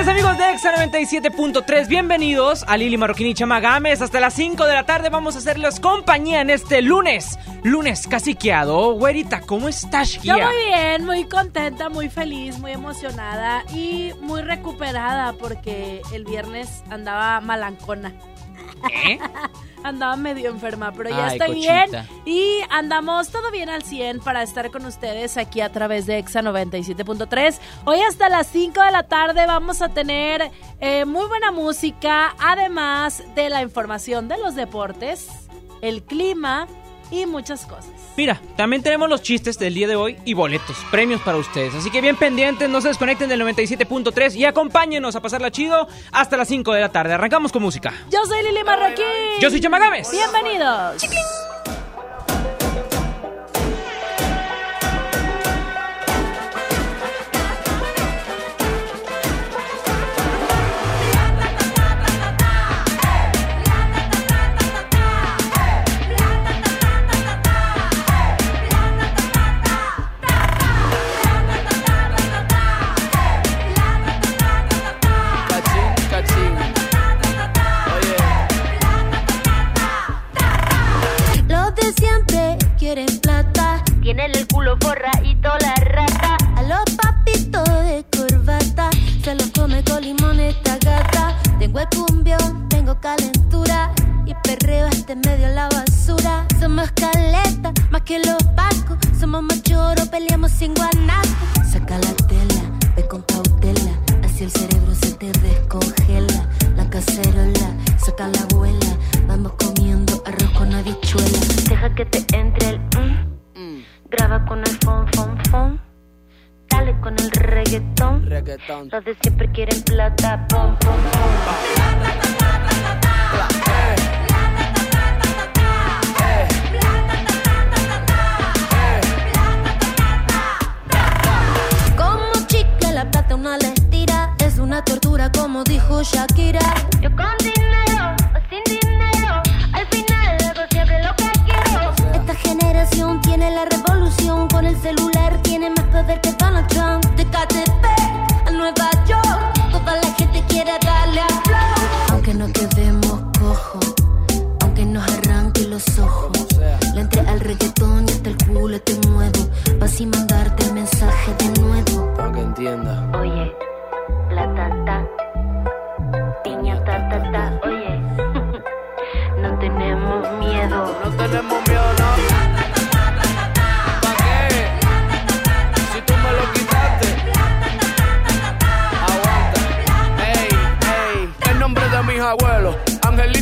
tardes amigos de Exa 97.3, bienvenidos a Lili Marroquín y Chamagames. Hasta las 5 de la tarde vamos a hacerles compañía en este lunes, lunes caciqueado. Güerita, ¿cómo estás, Yo Gia? muy bien, muy contenta, muy feliz, muy emocionada y muy recuperada porque el viernes andaba malancona. ¿Eh? Andaba medio enferma, pero ya Ay, estoy cochita. bien y andamos todo bien al 100 para estar con ustedes aquí a través de EXA 97.3. Hoy hasta las 5 de la tarde vamos a tener eh, muy buena música, además de la información de los deportes, el clima y muchas cosas. Mira, también tenemos los chistes del día de hoy y boletos, premios para ustedes. Así que bien pendientes, no se desconecten del 97.3 y acompáñenos a pasarla chido hasta las 5 de la tarde. Arrancamos con música. Yo soy Lili Marroquín. Yo soy Chamagames. Bienvenidos. Cachín, Tienen el culo forradito la rata. A los papitos de corbata se los come con limón esta gata. Tengo el cumbión, tengo calentura. Y perreo este medio la basura. Somos caleta, más que los pacos. Somos machoros, peleamos sin guanaco. Saca la tela, ve con cautela. Así el cerebro se te descongela. La cacerola, saca la abuela. Vamos comiendo arroz con habichuela. Deja que te entre el. Graba con el fon, fon, fon. Dale con el reggaetón. reggaetón. Los de siempre quieren plata, pom, pom, pom. Como chicle la plata una la estira Es una tortura como dijo Shakira Yo con dinero Esta generación tiene la revolución. Con el celular tiene más poder que Donald Trump. De KTP a Nueva York. Toda la gente quiere darle a Aunque no quedemos cojos Aunque nos arranque los ojos. Le entré al reggaetón y hasta el culo te muevo. Pa' así mandarte el mensaje de nuevo. Para que entienda. Oye, la tata, piña ta ta ta, oye, no tenemos miedo. No tenemos miedo, ¿no?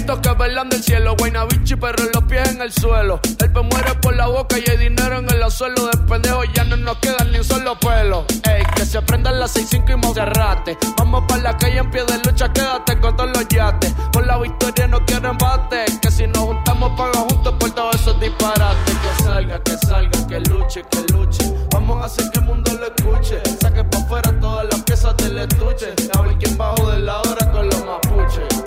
Que velan del cielo. Guaynabichi, pero los pies en el suelo. El pe muere por la boca y hay dinero en el suelo. De pendejo ya no nos quedan ni un solo pelo. Ey, que se prendan las 6-5 y Monserrate. Vamos para la calle en pie de lucha, quédate con todos los yates. Por la victoria no quiero embate. Que si nos juntamos, paga juntos por todos esos disparates. Que salga, que salga, que luche, que luche. Vamos a hacer que el mundo lo escuche. Saque pa' afuera todas las piezas del estuche. A ver quién bajo de la hora con los mapuches.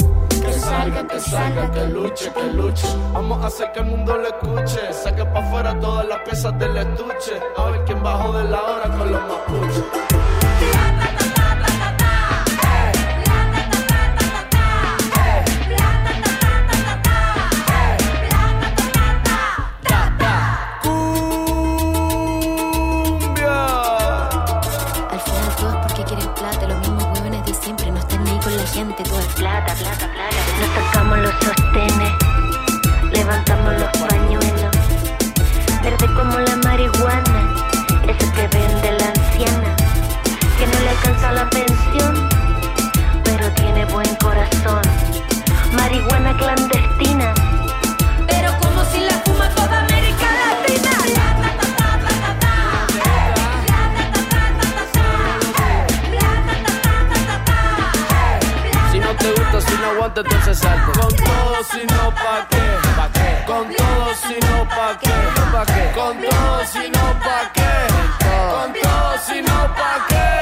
Salga, que salga, que luche, que luche. Vamos a hacer que el mundo lo escuche. Saque pa' afuera todas las piezas del estuche. A ver quién bajo de la hora con los mapuches. Todo ese salto. Con todo, si no, ¿pa' qué? ¿Pa' qué? Con todo, si no, ¿pa' qué? ¿Pa' qué? Con todo, si no, ¿pa' qué? Con todo, si no, ¿pa' qué?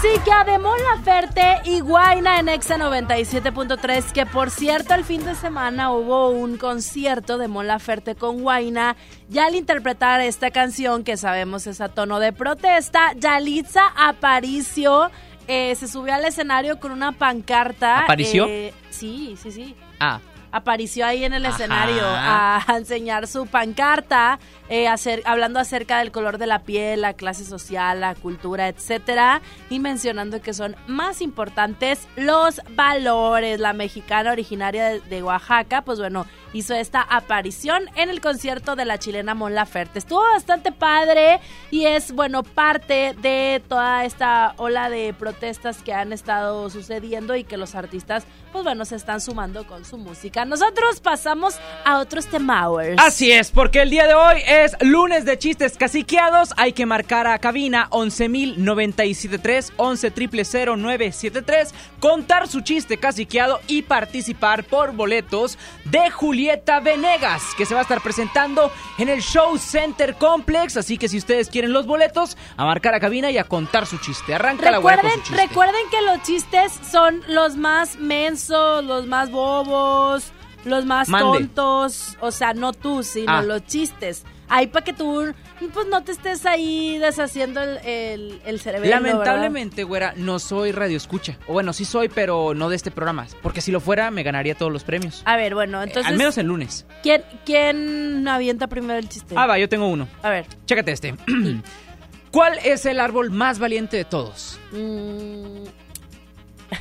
Música de Mon Laferte y Guaina en Exa 97.3, que por cierto el fin de semana hubo un concierto de Mon Laferte con Guaina y al interpretar esta canción que sabemos es a tono de protesta, Yalitza Aparicio eh, se subió al escenario con una pancarta. ¿Aparició? eh, sí, sí, sí Ah, apareció ahí en el Ajá. escenario a enseñar su pancarta, eh, hacer- hablando acerca del color de la piel, la clase social, la cultura, etcétera, y mencionando que son más importantes los valores. La mexicana originaria de, de Oaxaca, pues bueno, hizo esta aparición en el concierto de la chilena Mon Laferte. Estuvo bastante padre y es, bueno, parte de toda esta ola de protestas que han estado sucediendo y que los artistas, pues bueno, se están sumando con su música. Nosotros pasamos a otros temowers. Así es, porque el día de hoy es lunes de chistes caciqueados. Hay que marcar a cabina 11.097.3, 11.000.973, contar su chiste caciqueado y participar por boletos de Julieta Venegas, que se va a estar presentando en el Show Center Complex. Así que si ustedes quieren los boletos, a marcar a cabina y a contar su chiste. Arranca la con Recuerden, su chiste. recuerden que los chistes son los más mensos, los más bobos, los más Mande. tontos. O sea, no tú, sino Ah. los chistes. Ahí para que tú, pues no te estés ahí deshaciendo el, el, el cerebro. Lamentablemente, güera, no soy radio escucha. O bueno, sí soy, pero no de este programa. Porque si lo fuera, me ganaría todos los premios. A ver, bueno, Eh, entonces. Al menos el lunes. ¿quién, ¿Quién avienta primero el chiste? Ah, va, yo tengo uno. A ver. Chécate este. ¿Cuál es el árbol más valiente de todos? Mm,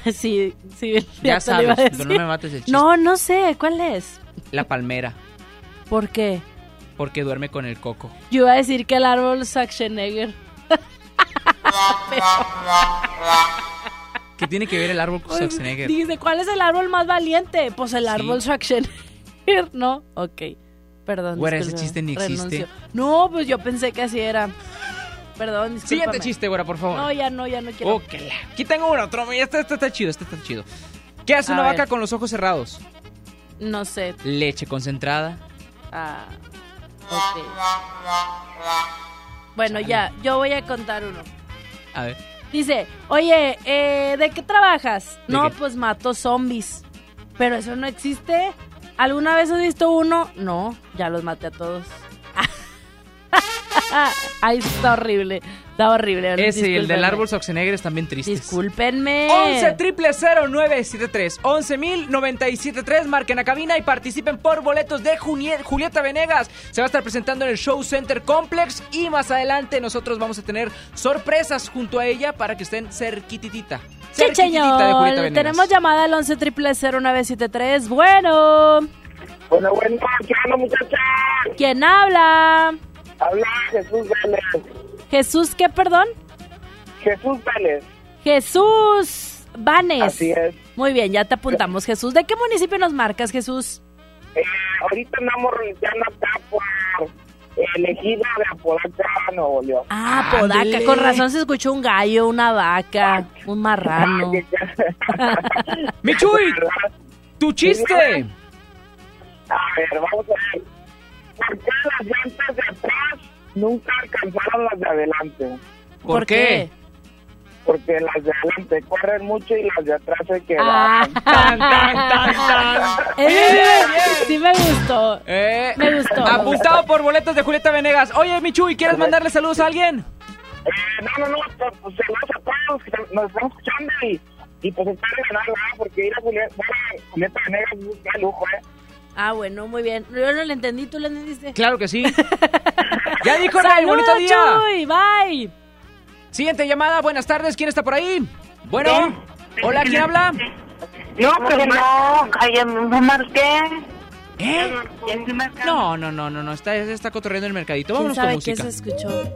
sí, sí. Ya te lo iba a sabes, pero no me mates el chiste. No, no sé, ¿cuál es? La palmera, ¿Por qué? Porque duerme con el coco. Yo iba a decir que el árbol Schwarzenegger. ¿Qué tiene que ver el árbol con Schwarzenegger? Dice, ¿cuál es el árbol más valiente? Pues el Sí. árbol Schwarzenegger, ¿no? Ok, perdón. Güera, ese chiste ni existe. No, pues yo pensé que así era. Perdón, discúlpame. Siguiente chiste, güera, por favor. No, ya no, ya no quiero. Ok, aquí tengo uno, otro. Este, este está chido, este está chido. ¿Qué hace A una ver. vaca con los ojos cerrados? No sé. Leche concentrada. Ah, ok. Bueno, ya, yo voy a contar uno. A ver. Dice, oye, eh, ¿de qué trabajas? ¿De no, qué? pues mato zombies. Pero eso no existe. ¿Alguna vez has visto uno? No, ya los maté a todos. Ay, está horrible. Está horrible. Ese y el del árbol Schwarzenegger están bien tristes. Discúlpenme. 11 triple 0973 11.097.3 marquen a cabina y participen por boletos de Junie- Julieta Venegas. Se va a estar presentando en el Show Center Complex y más adelante nosotros vamos a tener sorpresas junto a ella para que estén cerquititita. Sí, Cerquititita de señor. Julieta Venegas. Tenemos llamada al 11 triple 0973. Bueno, Bueno, bueno, ¿qué onda, muchacha? ¿quién habla? Habla Jesús Vélez. Jesús, ¿qué, perdón? Jesús Vélez. Jesús Vanes. Así es. Muy bien, ya te apuntamos, Jesús. ¿De qué municipio nos marcas, Jesús? Eh, ahorita andamos realizando acá por elegida de Apodaca, Nuevo León. Ah, Podaca. Ándele. Con razón se escuchó un gallo, una vaca, un marrano. Michuy, tu chiste. A ver, vamos a ver. ¿Por qué las llantas de atrás nunca alcanzaron las de adelante? ¿Por qué? Porque las de adelante corren mucho y las de atrás se quedan. Ah, Tan, tan, tan, sí, sí me gustó. Eh, Me gustó, Apuntado por boletos de Julieta Venegas. Oye, Michuy, ¿quieres mandarle saludos a alguien? Eh, no, no, no, pues, pues saludos a todos que nos están escuchando y, y pues estar en la porque ir a Julieta, bueno, Julieta Venegas es un lujo, ¿eh? Ah, bueno, muy bien. Yo no le entendí, ¿tú le entendiste? Claro que sí. ya dijo Ray, bonito ¡Saludos, día. Chuy! ¡Bye! Siguiente llamada, buenas tardes, ¿quién está por ahí? Bueno, hola, ¿quién habla? No, pero no, ay, no marqué. ¿Eh? No, no, no, no, no, está, está cotorreando el mercadito. ¿Quién Vámonos con sabe qué música. se escuchó?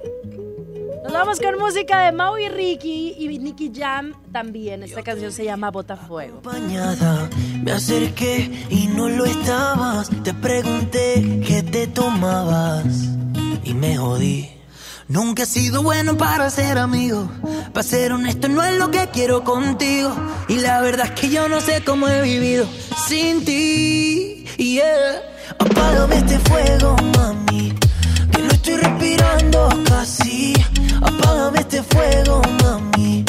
Nos vamos con música de Mau y Ricky y Nicky Jam también. Esta canción se llama Botafuego. acompañada. Me acerqué y no lo estabas. Te pregunté qué te tomabas y me jodí. Nunca he sido bueno para ser amigo. Para ser honesto, no es lo que quiero contigo. Y la verdad es que yo no sé cómo he vivido sin ti. Yeah. Apágame este fuego, mami. Que no estoy respirando casi. Apágame este fuego, mami.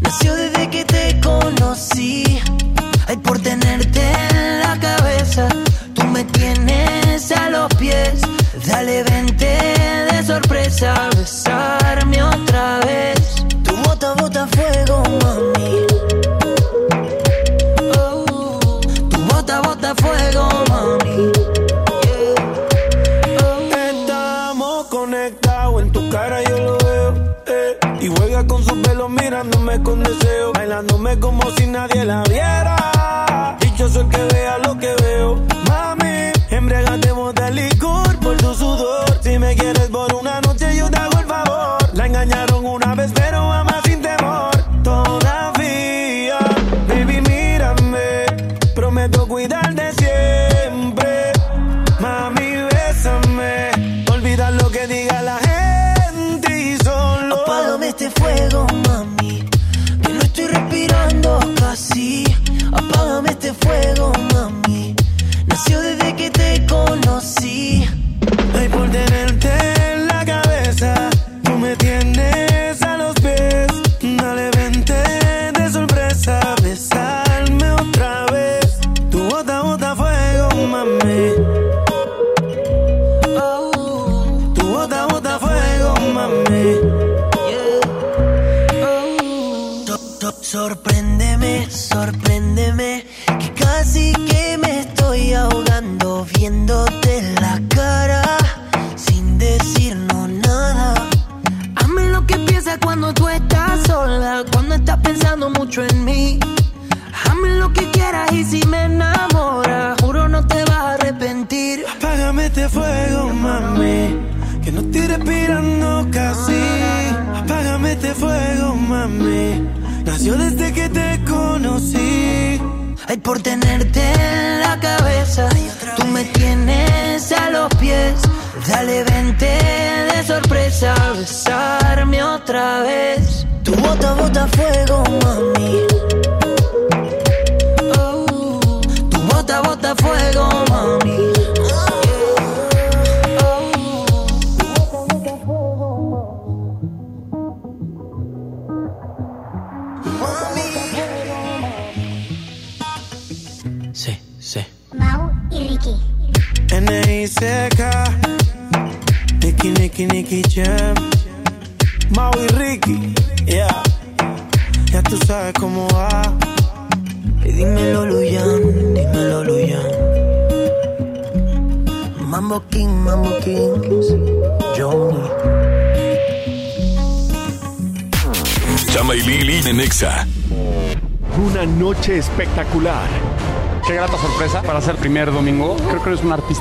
Nació desde que te conocí. Ay, por tenerte en la cabeza. Tú me tienes a los pies. Dale, vente de sorpresa. Besarme otra vez. Deseo. Bailándome como si nadie la viera.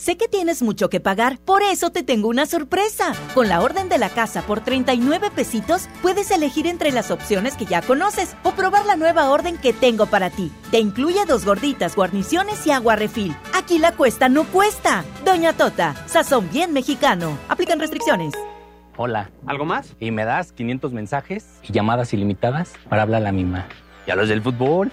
Sé que tienes mucho que pagar, por eso te tengo una sorpresa. Con la orden de la casa por 39 pesitos, puedes elegir entre las opciones que ya conoces o probar la nueva orden que tengo para ti. Te incluye dos gorditas, guarniciones y agua refil. Aquí la cuesta no cuesta. Doña Tota, sazón bien mexicano. Aplican restricciones. Hola. ¿Algo más? Y me das 500 mensajes y llamadas ilimitadas para hablar a la misma. ¿Y a los del fútbol?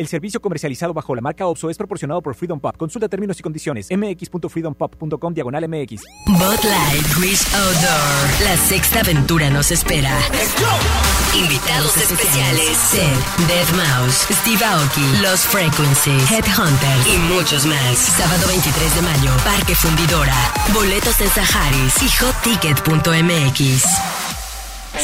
El servicio comercializado bajo la marca OPSO es proporcionado por Freedom Pop. Consulta términos y condiciones. mx.freedompop.com diagonal mx. Bot Light Grease Outdoor. La sexta aventura nos espera. Invitados especiales: Seth, Dead Mouse, Steve Aoki, Los Frequencies, Headhunter y muchos más. Sábado 23 de mayo, Parque Fundidora. Boletos en Saharis y hotticket.mx.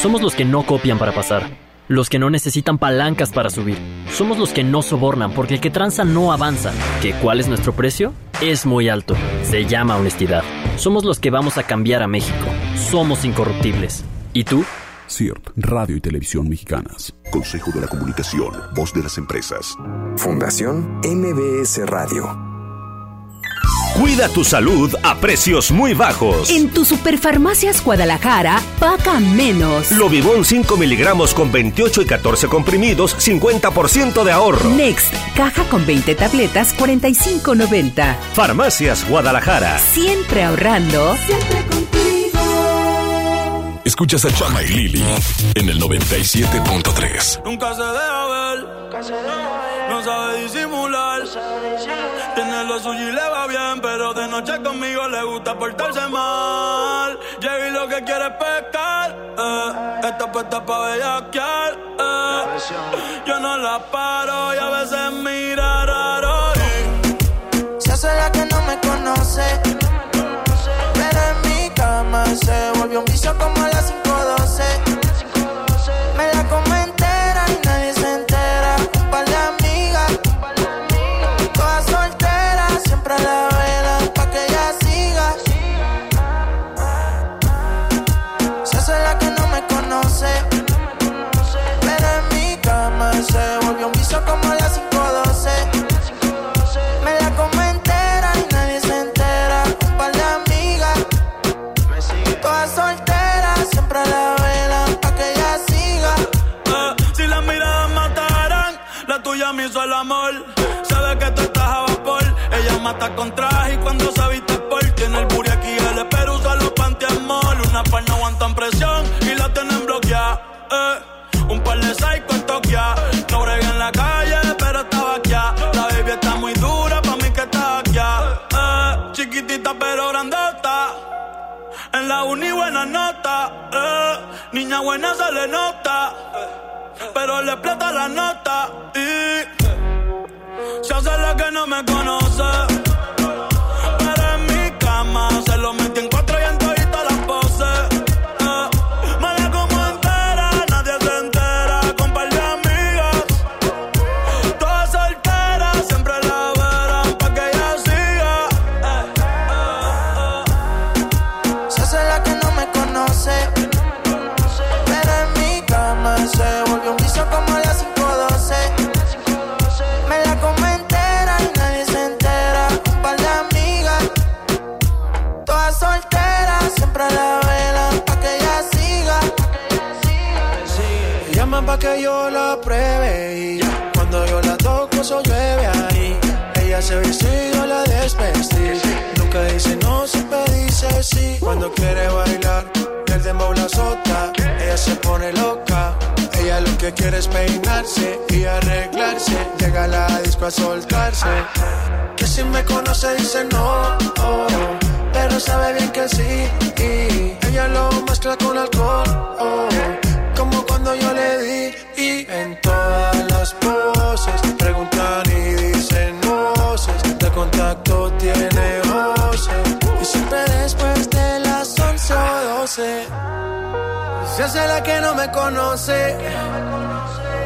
Somos los que no copian para pasar. Los que no necesitan palancas para subir. Somos los que no sobornan porque el que tranza no avanza. ¿Que cuál es nuestro precio? Es muy alto. Se llama honestidad. Somos los que vamos a cambiar a México. Somos incorruptibles. ¿Y tú? CIRT, Radio y Televisión Mexicanas. Consejo de la Comunicación, Voz de las Empresas. Fundación MBS Radio. Cuida tu salud a precios muy bajos. En tu Superfarmacias Guadalajara, paga menos. Lobibón 5 miligramos con 28 y 14 comprimidos, 50% de ahorro. Next, caja con 20 tabletas, 45.90. Farmacias Guadalajara. Siempre ahorrando. Siempre contigo. Escuchas a Chama y Lili en el 97.3. Nunca se deja ver. No sabe disimular. Tiene lo suyo y le va bien, pero de noche conmigo le gusta portarse mal. Llega y lo que quiere es pescar. Eh. Esta puesta pa' bellaquear. Eh. Yo no la paro y a veces mira raro. Se hace la que no me conoce. Pero en mi cama se volvió un vicio como a Traje y cuando se viste por tiene el booty aquí el espero usa los pantiamol. Una par no aguantan presión y la tienen bloqueada. Eh, un par de psycho en Tokia. No bregué en la calle, pero estaba aquí. La baby está muy dura, pa' mí que está aquí. Eh, chiquitita pero grandota. En la uni buena nota. Eh, niña buena se le nota pero le explota la nota y se hace la que no me conoce. Lo metí yo la pruebe y cuando yo la toco eso llueve ahí. Ella se viste y yo la desvestí. Nunca dice no, siempre dice sí. Cuando quiere bailar, el dembow la azota. Ella se pone loca. Ella lo que quiere es peinarse y arreglarse. Llega a la disco a soltarse. Que si me conoce dice no, oh, pero sabe bien que sí. Y ella lo mezcla con alcohol, oh, cuando yo le di. Y en todas las poses preguntan y dicen voces. De contacto tiene voces. Y siempre después de las 11 o 12. Se hace la que no me conoce.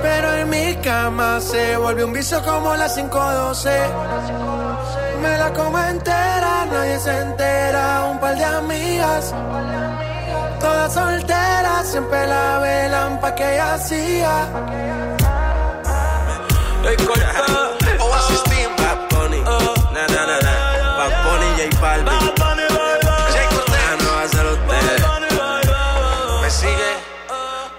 Pero en mi cama se vuelve un vicio como las 512. Me la como entera, nadie se entera. Un par de amigas, todas solteras, siempre la velan pa' que ella siga. Oasis Team, Bad Bunny. Na, na, na, na. Bad Bunny, J Balvin. Jay Cortez, no va a ser usted. ¿Me sigue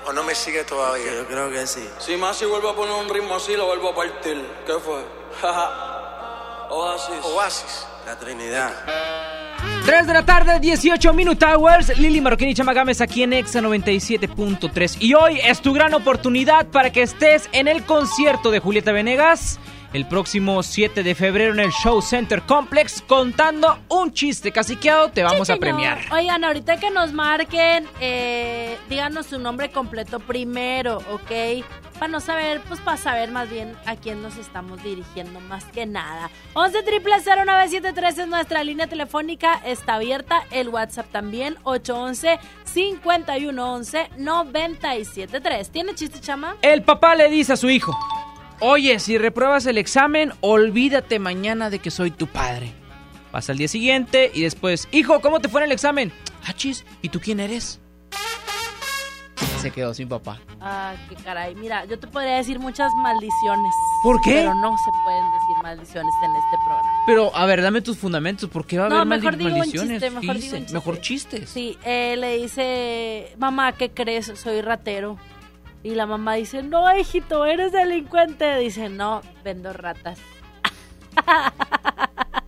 o no me sigue todavía? Yo creo que sí. Si más si vuelvo a poner un ritmo así, lo vuelvo a partir. ¿Qué fue? Oasis. Oasis, la Trinidad. 3 de la tarde, 18 Minute Hours. Lili Marroquín y Chamagames aquí en Exa 97.3. Y hoy es tu gran oportunidad para que estés en el concierto de Julieta Venegas el próximo 7 de febrero en el Show Center Complex contando un chiste caciqueado. Te vamos a premiar. Oigan, ahorita que nos marquen, eh, díganos su nombre completo primero, ¿ok? Para no saber, pues para saber más bien a quién nos estamos dirigiendo, más que nada. 11 triple es nuestra línea telefónica, está abierta. El WhatsApp también, 811 511 973 ¿Tiene chiste, chama? El papá le dice a su hijo, oye, si repruebas el examen, olvídate mañana de que soy tu padre. Pasa el día siguiente y después, hijo, ¿cómo te fue en el examen? Ah, chis, ¿y tú quién eres? Se quedó sin papá. Ah, qué caray. Mira, yo te podría decir muchas maldiciones. ¿Por qué? Pero no se pueden decir maldiciones en este programa. Pero, a ver, dame tus fundamentos. ¿Por qué va a No, haber mejor un maldiciones? chiste, mejor Fíjese, digo un chiste. mejor chistes. Sí, eh, le dice, mamá, ¿qué crees? Soy ratero. Y la mamá dice, no, hijito, eres delincuente. Dice, no, vendo ratas.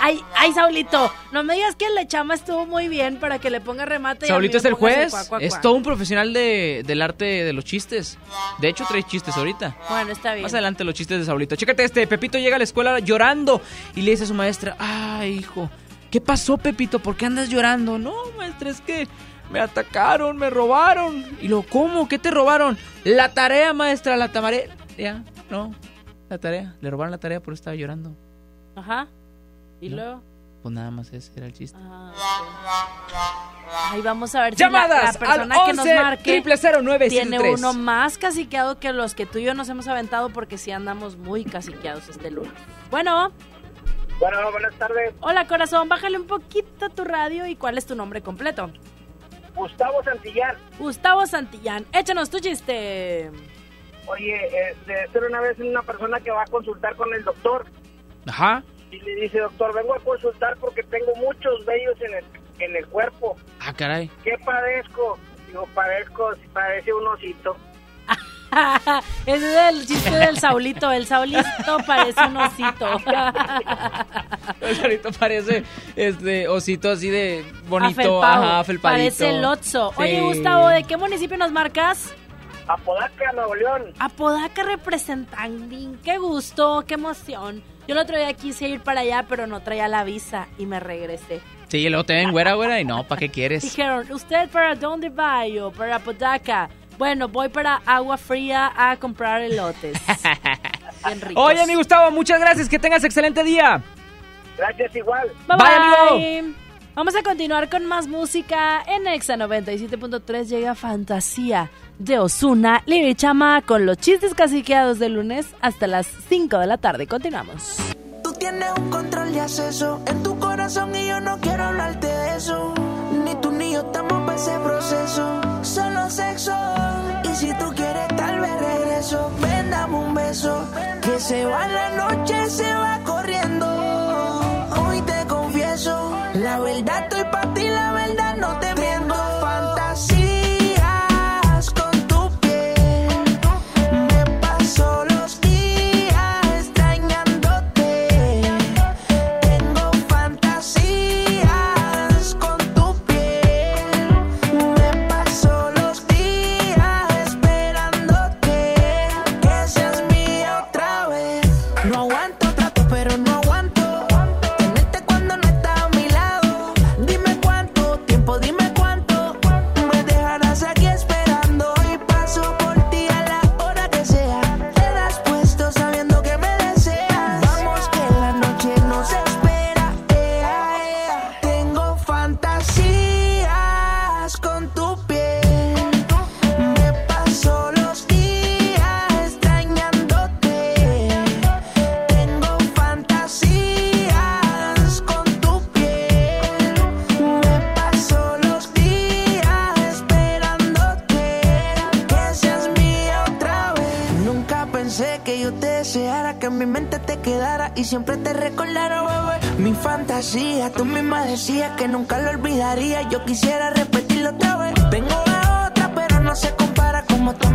ay, ay, Saulito, no me digas que la chama estuvo muy bien para que le ponga remate. Saulito es el juez. Es todo un profesional de, del arte de los chistes. De hecho, trae chistes ahorita. Bueno, está bien. Más adelante los chistes de Saulito. Chécate este, Pepito llega a la escuela llorando y le dice a su maestra, ay hijo, ¿qué pasó Pepito? ¿Por qué andas llorando? No, maestra, es que me atacaron, me robaron. Y lo, ¿cómo? ¿Qué te robaron? La tarea, maestra, la tarea. Ya, no, la tarea. Le robaron la tarea, por eso estaba llorando. Ajá. Y No. luego. Pues nada más ese era el chiste. Ah. Ay, vamos a ver si la- Llamadas la, persona al que nos 11 marque 009 tiene 73. uno más caciqueado que los que tú y yo nos hemos aventado porque sí andamos muy caciqueados este lunes. Bueno. Bueno, buenas tardes. Hola corazón, bájale un poquito tu radio y cuál es tu nombre completo. Gustavo Santillán. Gustavo Santillán, échanos tu chiste. Oye, este, era una vez una persona que va a consultar con el doctor Ajá. Y le dice, doctor, vengo a consultar porque tengo muchos vellos en el, en el cuerpo. Ah, caray. ¿Qué padezco? Digo, padezco, parece un osito. Ese es el chiste del Saulito. El Saulito parece un osito. El Saulito parece este osito así de bonito, Afelpado. ajá, afelpadito. Parece el Otso. Oye. Gustavo, ¿de qué municipio nos marcas? Apodaca, Nuevo León. Apodaca representantín. Qué gusto, qué emoción. Yo el otro día quise ir para allá, pero no traía la visa y me regresé. Sí, y luego te ven güera, güera, y no, ¿para qué quieres? Dijeron, ¿usted para dónde va? Yo, para Apodaca. Bueno, voy para Agua Fría a comprar elotes. Bien ricos. Oye, mi Gustavo, muchas gracias, que tengas excelente día. Gracias igual. Bye, Bye, bye. Vamos a continuar con más música. En Exa 97.3 llega Fantasía de Osuna, Liri Chama, con los chistes caciqueados de lunes hasta las 5 de la tarde. Continuamos. Tú tienes un control de acceso en tu corazón y yo no quiero hablarte de eso. Ni tú ni yo estamos para ese proceso. Solo sexo. Y si tú quieres, tal vez regreso. Ven, dame un beso. Que se va la noche, se va corriendo. Confieso. La verdad estoy para ti, la verdad siempre te recordara, bebé. Mi fantasía, tú misma decías que nunca lo olvidaría. Yo quisiera repetirlo otra vez. Tengo la otra, pero no se compara. Como tú a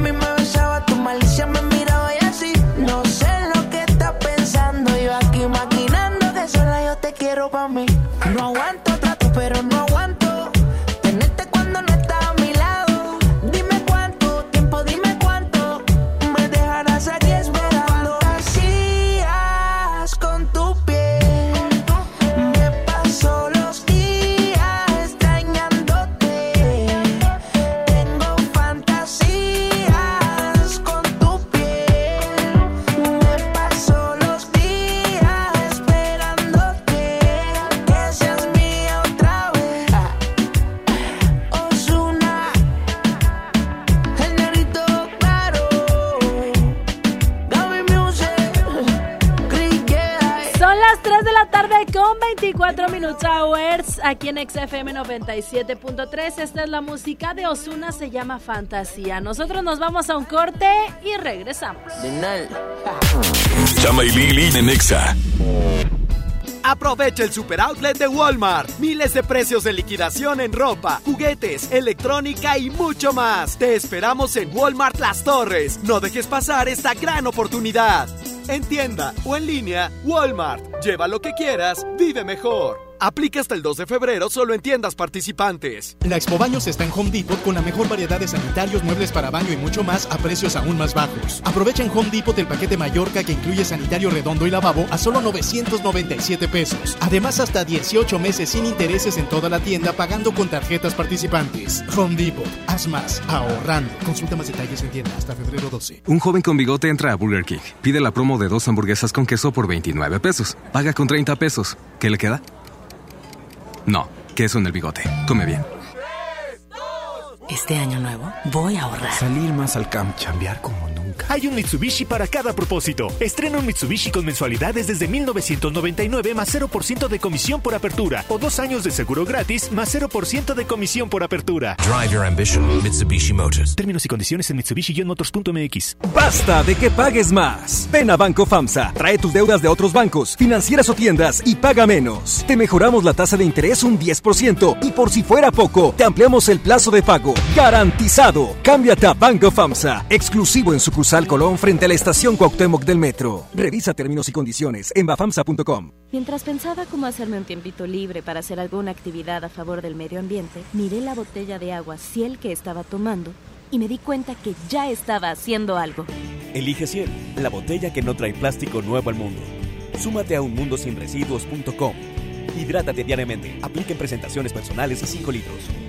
aquí en XFM 97.3. Esta es la música de Osuna, se llama Fantasía. Nosotros nos vamos a un corte y regresamos. Chama y Lili en Exa. Aprovecha el super outlet de Walmart. Miles de precios de liquidación en ropa, juguetes, electrónica y mucho más. Te esperamos en Walmart Las Torres. No dejes pasar esta gran oportunidad. En tienda o en línea, Walmart. Lleva lo que quieras, vive mejor. Aplica hasta el 2 de febrero solo en tiendas participantes. La Expo Baños está en Home Depot con la mejor variedad de sanitarios, muebles para baño y mucho más a precios aún más bajos. Aprovecha en Home Depot el paquete Mallorca que incluye sanitario redondo y lavabo a solo 997 pesos. Además, hasta 18 meses sin intereses en toda la tienda pagando con tarjetas participantes. Home Depot, haz más, ahorrando. Consulta más detalles en tienda hasta febrero 12. Un joven con bigote entra a Burger King. Pide la promo de dos hamburguesas con queso por 29 pesos. Paga con 30 pesos. ¿Qué le queda? No, queso en el bigote. Come bien. Este año nuevo voy a ahorrar. Salir más al camp, chambear como nunca. Hay un Mitsubishi para cada propósito. Estrena un Mitsubishi con mensualidades desde 1999 más 0% de comisión por apertura o dos años de seguro gratis más 0% de comisión por apertura. Drive your ambition, Mitsubishi Motors. Términos y condiciones en Mitsubishi-motors.mx. Basta de que pagues más. Ven a Banco FAMSA, trae tus deudas de otros bancos, financieras o tiendas y paga menos. Te mejoramos la tasa de interés un 10% y por si fuera poco, te ampliamos el plazo de pago. Garantizado. Cámbiate a Banco FAMSA, exclusivo en sucursal Colón frente a la estación Cuauhtémoc del Metro. Revisa términos y condiciones en bafamsa.com. Mientras pensaba cómo hacerme un tiempito libre para hacer alguna actividad a favor del medio ambiente, miré la botella de agua Ciel que estaba tomando y me di cuenta que ya estaba haciendo algo. Elige Ciel, la botella que no trae plástico nuevo al mundo. Súmate a unmundosinresiduos.com. Hidrátate diariamente. Apliquen presentaciones personales a 5 litros.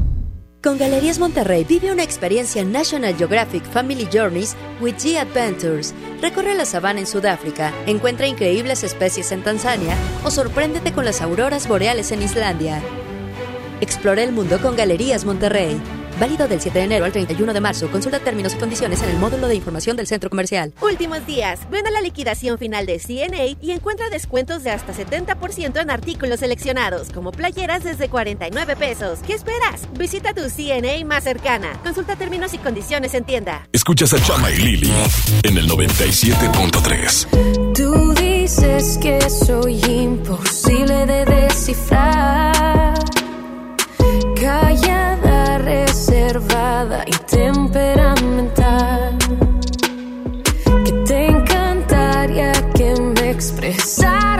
Con Galerías Monterrey vive una experiencia National Geographic Family Journeys with G Adventures. Recorre la sabana en Sudáfrica, encuentra increíbles especies en Tanzania o sorpréndete con las auroras boreales en Islandia. Explora el mundo con Galerías Monterrey. Válido del 7 de enero al 31 de marzo. Consulta términos y condiciones en el módulo de información del centro comercial. Últimos días. Ven a la liquidación final de CNA y encuentra descuentos de hasta 70% en artículos seleccionados, como playeras desde 49 pesos. ¿Qué esperas? Visita tu CNA más cercana. Consulta términos y condiciones en tienda. Escuchas a Chama y Lili en el 97.3. Tú dices que soy imposible de descifrar. Callada, reservada y temperamental. Que te encantaría que me expresara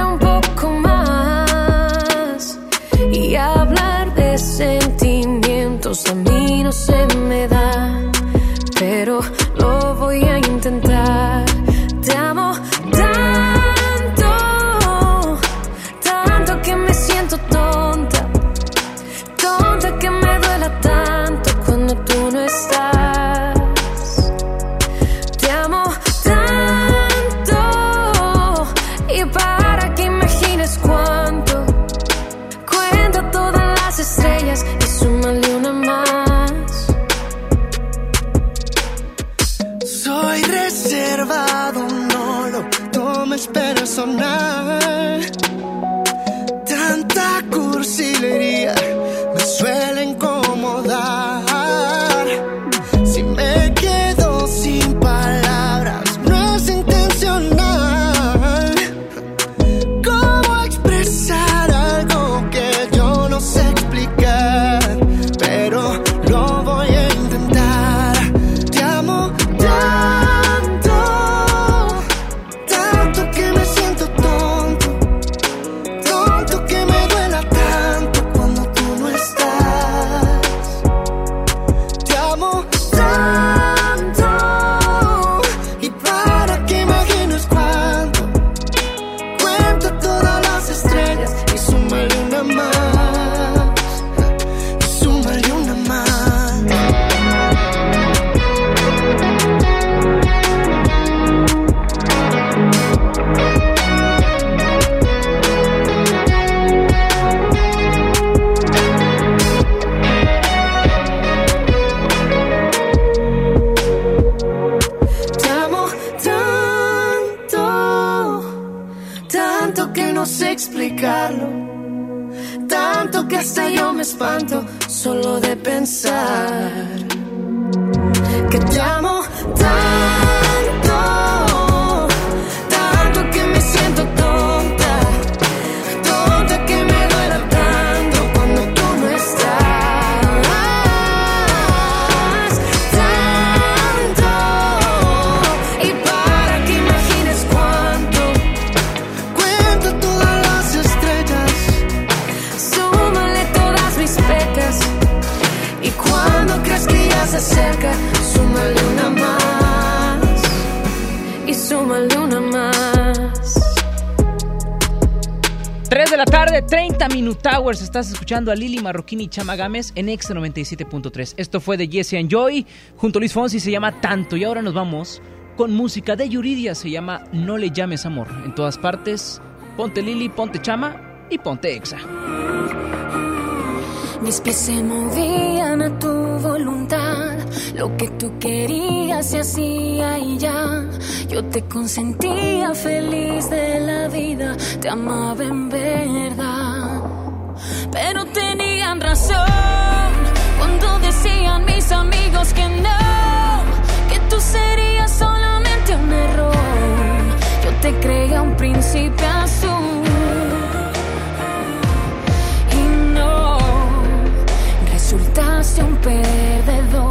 Estás escuchando a Lili Marroquín y Chama Gámez en X 97.3. Esto fue de Jesse and Joy. Junto a Luis Fonsi se llama Tanto. Y ahora nos vamos con música de Yuridia. Se llama No le llames amor. En todas partes, ponte Lili, ponte Chama y ponte Exa. Mis pies se movían a tu voluntad. Lo que tú querías se hacía y ya. Yo te consentía feliz de la vida. Te amaba en verdad. Pero tenían razón cuando decían mis amigos que no. Que tú serías solamente un error. Yo te creía un príncipe azul. Y no resultaste un perdedor.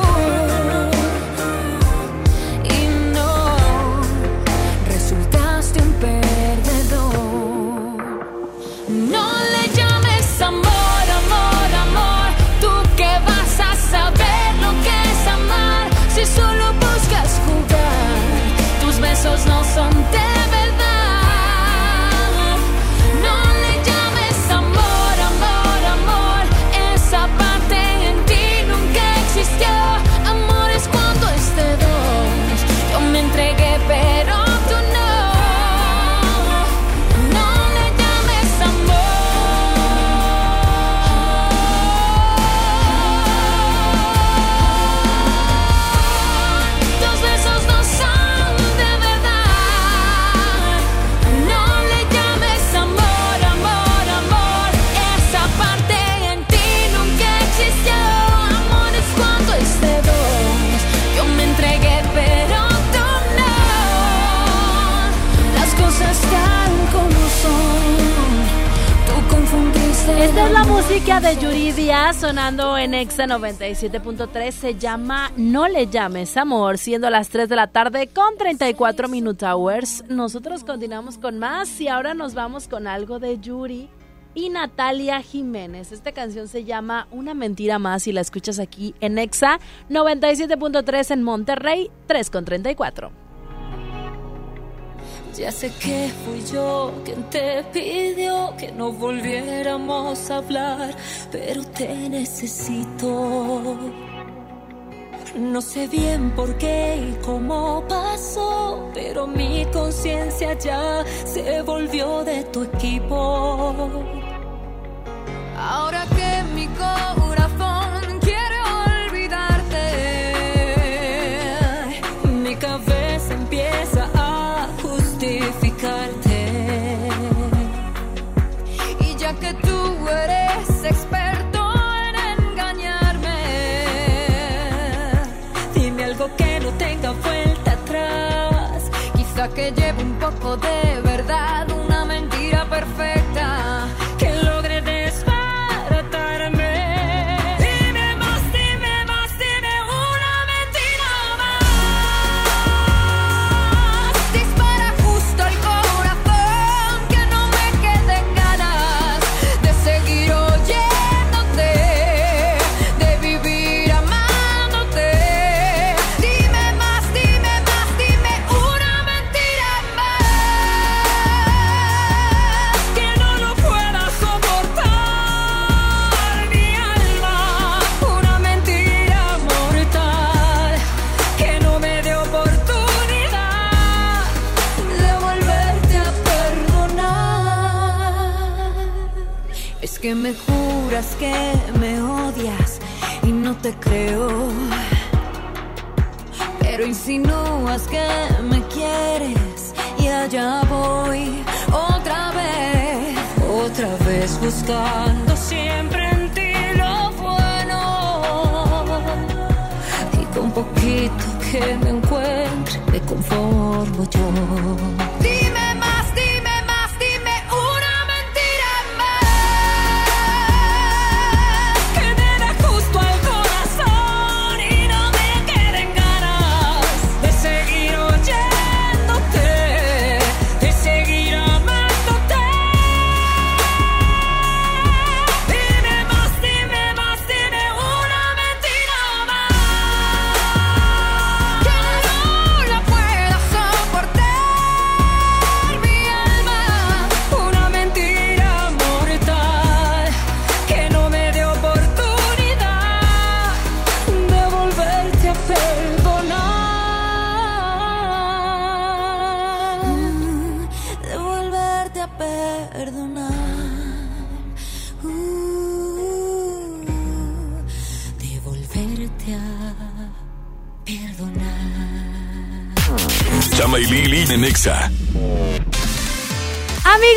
Música de Yuridia sonando en Exa 97.3. Se llama No le llames amor, siendo las 3 de la tarde con 34 Minute Hours. Nosotros continuamos con más y ahora nos vamos con algo de Yuri y Natalia Jiménez. Esta canción se llama Una mentira más y la escuchas aquí en Exa 97.3 en Monterrey, 3 con 34. Ya sé que fui yo quien te pidió que no volviéramos a hablar, pero te necesito. No sé bien por qué y cómo pasó, pero mi conciencia ya se volvió de tu equipo. Ahora que mi corazón te creo. Pero insinúas que me quieres y allá voy otra vez, otra vez buscando siempre en ti lo bueno. Y con poquito que me encuentre me conformo yo.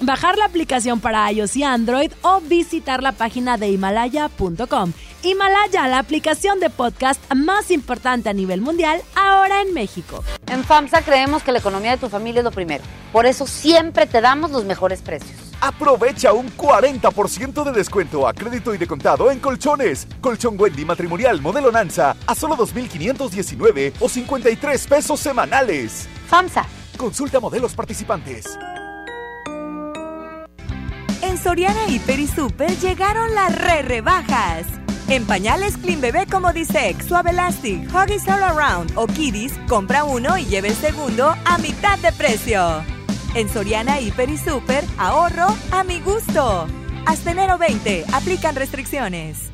bajar la aplicación para iOS y Android o visitar la página de himalaya.com. Himalaya, la aplicación de podcast más importante a nivel mundial, ahora en México. En FAMSA creemos que la economía de tu familia es lo primero. Por eso siempre te damos los mejores precios. Aprovecha un 40% de descuento a crédito y de contado en colchones. Colchón Wendy matrimonial modelo Nanza a solo 2.519 o 53 pesos semanales. FAMSA. Consulta modelos participantes. En Soriana Hiper y Super llegaron las re rebajas. En pañales Clean Bebé como Disex, Suave Elastic, Huggies All Around o Kiddies, compra uno y lleve el segundo a mitad de precio. En Soriana Hiper y Super, ahorro a mi gusto. Hasta enero 20, aplican restricciones.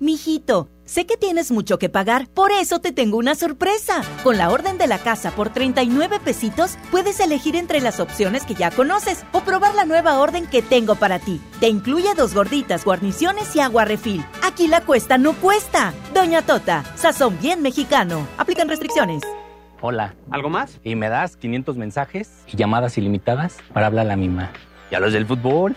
Mijito, sé que tienes mucho que pagar, por eso te tengo una sorpresa. Con la orden de la casa por 39 pesitos, puedes elegir entre las opciones que ya conoces o probar la nueva orden que tengo para ti. Te incluye dos gorditas, guarniciones y agua refil. Aquí la cuesta no cuesta. Doña Tota, sazón bien mexicano. Aplican restricciones. Hola. ¿Algo más? Y me das 500 mensajes y llamadas ilimitadas para hablar a la misma. ¿Y a los del fútbol?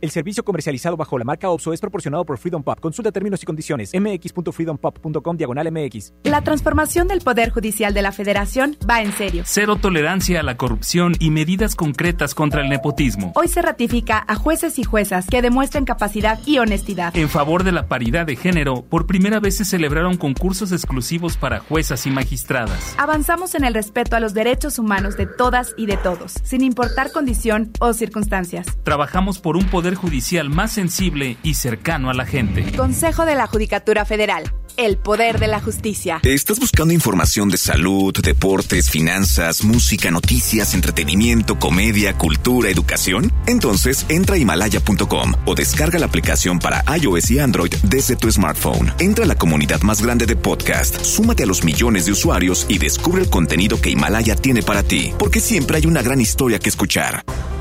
El servicio comercializado bajo la marca OPSO es proporcionado por Freedom Pop. Consulta términos y condiciones. mx.freedompop.com diagonal mx. La transformación del Poder Judicial de la Federación va en serio. Cero tolerancia a la corrupción y medidas concretas contra el nepotismo. Hoy se ratifica a jueces y juezas que demuestren capacidad y honestidad. En favor de la paridad de género, por primera vez se celebraron concursos exclusivos para juezas y magistradas. Avanzamos en el respeto a los derechos humanos de todas y de todos, sin importar condición o circunstancias. Trabajamos por un poder judicial más sensible y cercano a la gente. Consejo de la Judicatura Federal. El poder de la justicia. ¿Estás buscando información de salud, deportes, finanzas, música, noticias, entretenimiento, comedia, cultura, educación? Entonces entra a himalaya.com o descarga la aplicación para iOS y Android desde tu smartphone. Entra a la comunidad más grande de podcast, súmate a los millones de usuarios y descubre el contenido que Himalaya tiene para ti, porque siempre hay una gran historia que escuchar.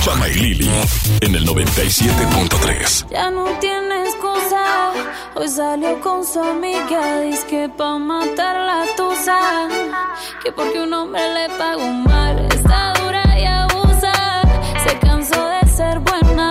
Chama y Lili en el 97.3. Ya no tiene excusa. Hoy salió con su amiga. Dice que pa' matar la tusa. Que porque un hombre le pagó mal. Está dura y abusa. Se cansó de ser buena.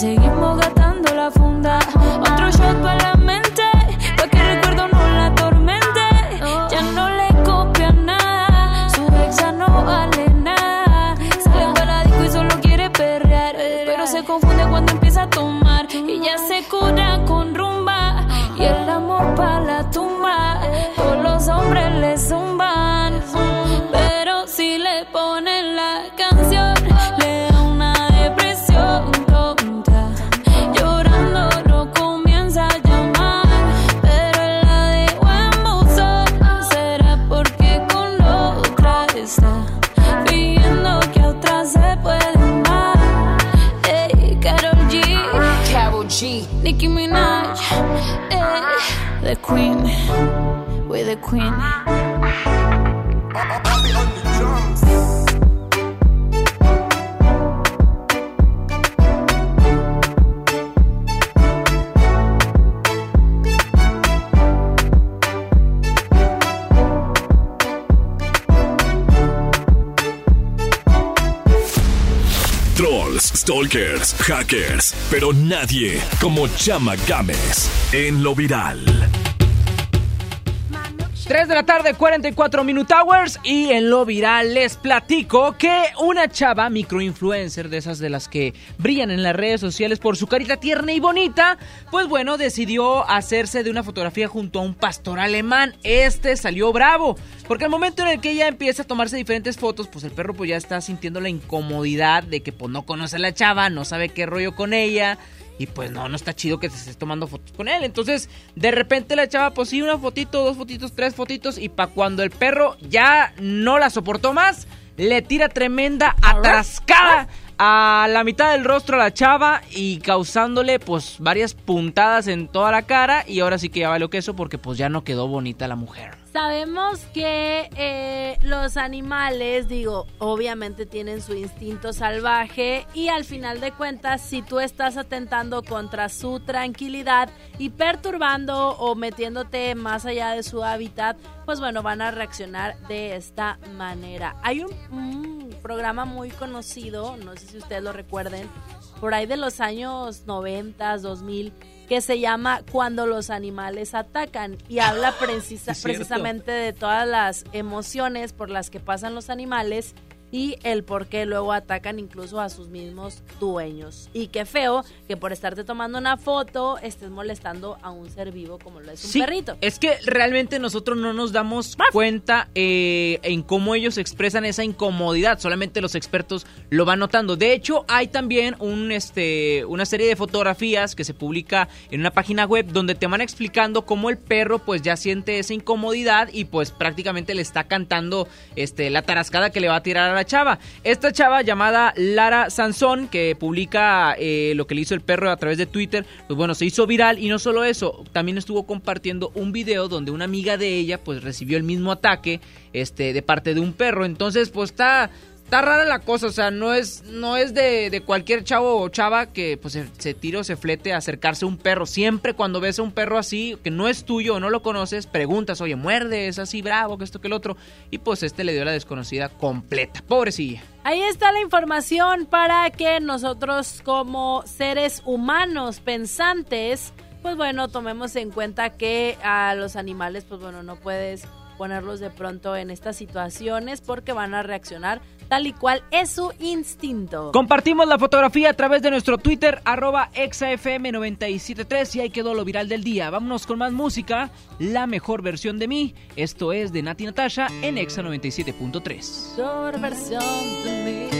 seguimos gastando la funda. Otro shot para la mente, pa' que el recuerdo no la atormente. Ya no le copia nada, su ex ya no vale nada. Sale para la disco y solo quiere perrear, pero se confunde cuando empieza a tomar y ya se cura con rumba y el amor para la tumba. Todos los hombres le zumban, the Queen, we're the Queen. Trolls, stalkers, hackers, pero nadie como Chama Games en lo viral. 3 de la tarde, 44 Minute Hours. Y en lo viral les platico que una chava microinfluencer, de esas de las que brillan en las redes sociales por su carita tierna y bonita, pues bueno, decidió hacerse de una fotografía junto a un pastor alemán. Este salió bravo, porque al momento en el que ella empieza a tomarse diferentes fotos, pues el perro pues ya está sintiendo la incomodidad de que pues no conoce a la chava, no sabe qué rollo con ella. Y pues no, no está chido que te estés tomando fotos con él. Entonces, de repente la chava, pues sí, una fotito, dos fotitos, tres fotitos. Y para cuando el perro ya no la soportó más, le tira tremenda atrascada a la mitad del rostro a la chava y causándole pues varias puntadas en toda la cara. Y ahora sí que ya vale queso porque pues ya no quedó bonita la mujer. Sabemos que eh, los animales, digo, obviamente tienen su instinto salvaje y al final de cuentas, si tú estás atentando contra su tranquilidad y perturbando o metiéndote más allá de su hábitat, pues bueno, van a reaccionar de esta manera. Hay un, programa muy conocido, no sé si ustedes lo recuerden, por ahí de los años 90, 2000 que se llama Cuando los animales atacan y habla precisamente de todas las emociones por las que pasan los animales y el por qué luego atacan incluso a sus mismos dueños. Y qué feo que por estarte tomando una foto estés molestando a un ser vivo como lo es un perrito. Es que realmente nosotros no nos damos cuenta eh, en cómo ellos expresan esa incomodidad, solamente los expertos lo van notando. De hecho, hay también un, este, una serie de fotografías que se publica en una página web donde te van explicando cómo el perro pues ya siente esa incomodidad y pues prácticamente le está cantando este, la tarascada que le va a tirar a chava. Esta chava llamada Lara Sansón, que publica eh, lo que le hizo el perro a través de Twitter, pues bueno, se hizo viral y no solo eso, también estuvo compartiendo un video donde una amiga de ella pues recibió el mismo ataque este, de parte de un perro. Entonces, pues está está rara la cosa, o sea, no es, no es de, cualquier chavo o chava que pues se, se tire o se flete a acercarse a un perro. Siempre cuando ves a un perro así, que no es tuyo o no lo conoces, preguntas, oye, muerde, es así bravo, que esto, que el otro. Y pues este le dio la desconocida completa. Pobrecilla. Ahí está la información para que nosotros como seres humanos pensantes, pues bueno, tomemos en cuenta que a los animales, pues bueno, no puedes ponerlos de pronto en estas situaciones porque van a reaccionar tal y cual es su instinto. Compartimos la fotografía a través de nuestro Twitter, arroba exafm973 y ahí quedó lo viral del día. Vámonos con más música, la mejor versión de mí. Esto es de Nati Natasha en Exa 97.3. Mejor versión de mí.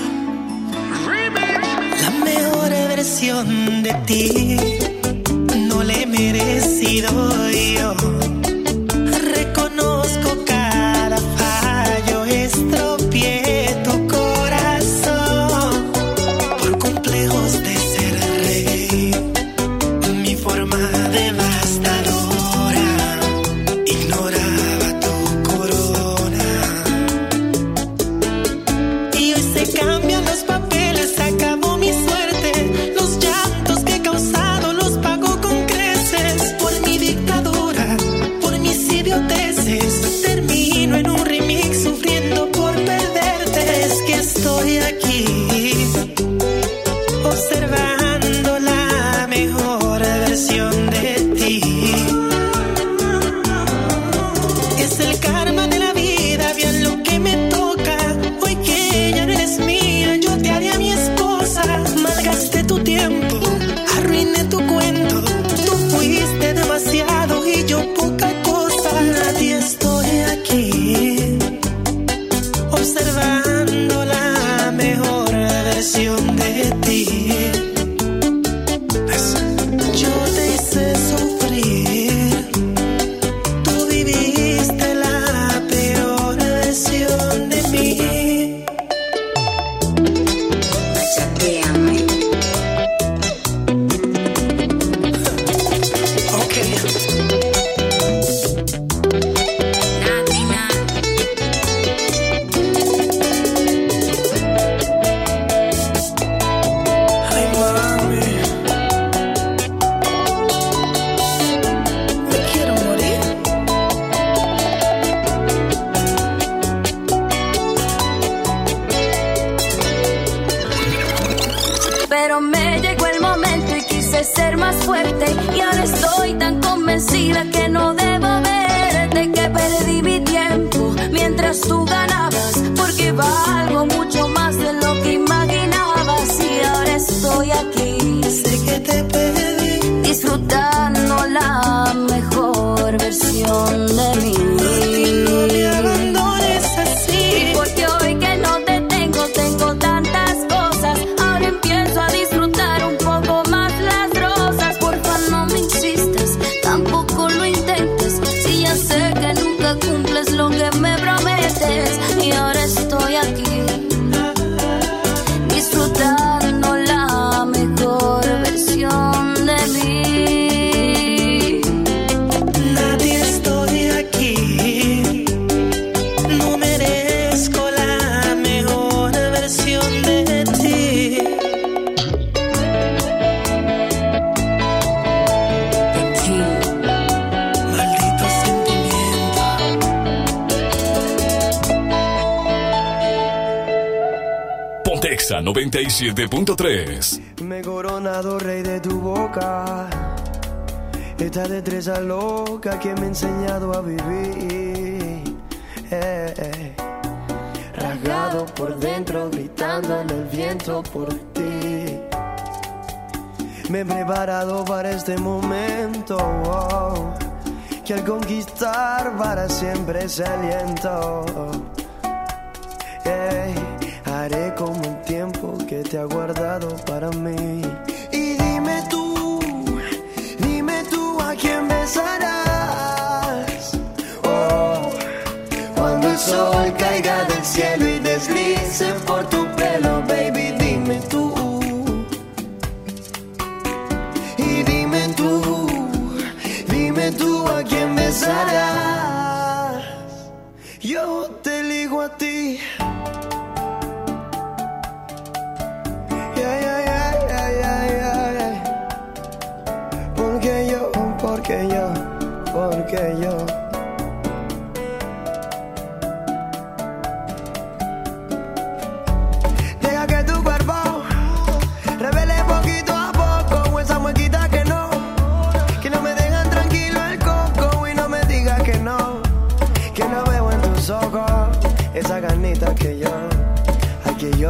versión de ti. No le he merecido Destreza loca que me ha enseñado a vivir. Eh, eh. Rasgado por dentro, gritando en el viento por ti. Me he preparado para este momento. wow, que al conquistar para siempre se aliento. Ey, haré como el tiempo que te ha guardado para mí. Caiga del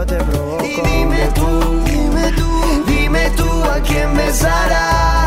te provoco. Y dime tú, dime tú, dime tú a quién besarás.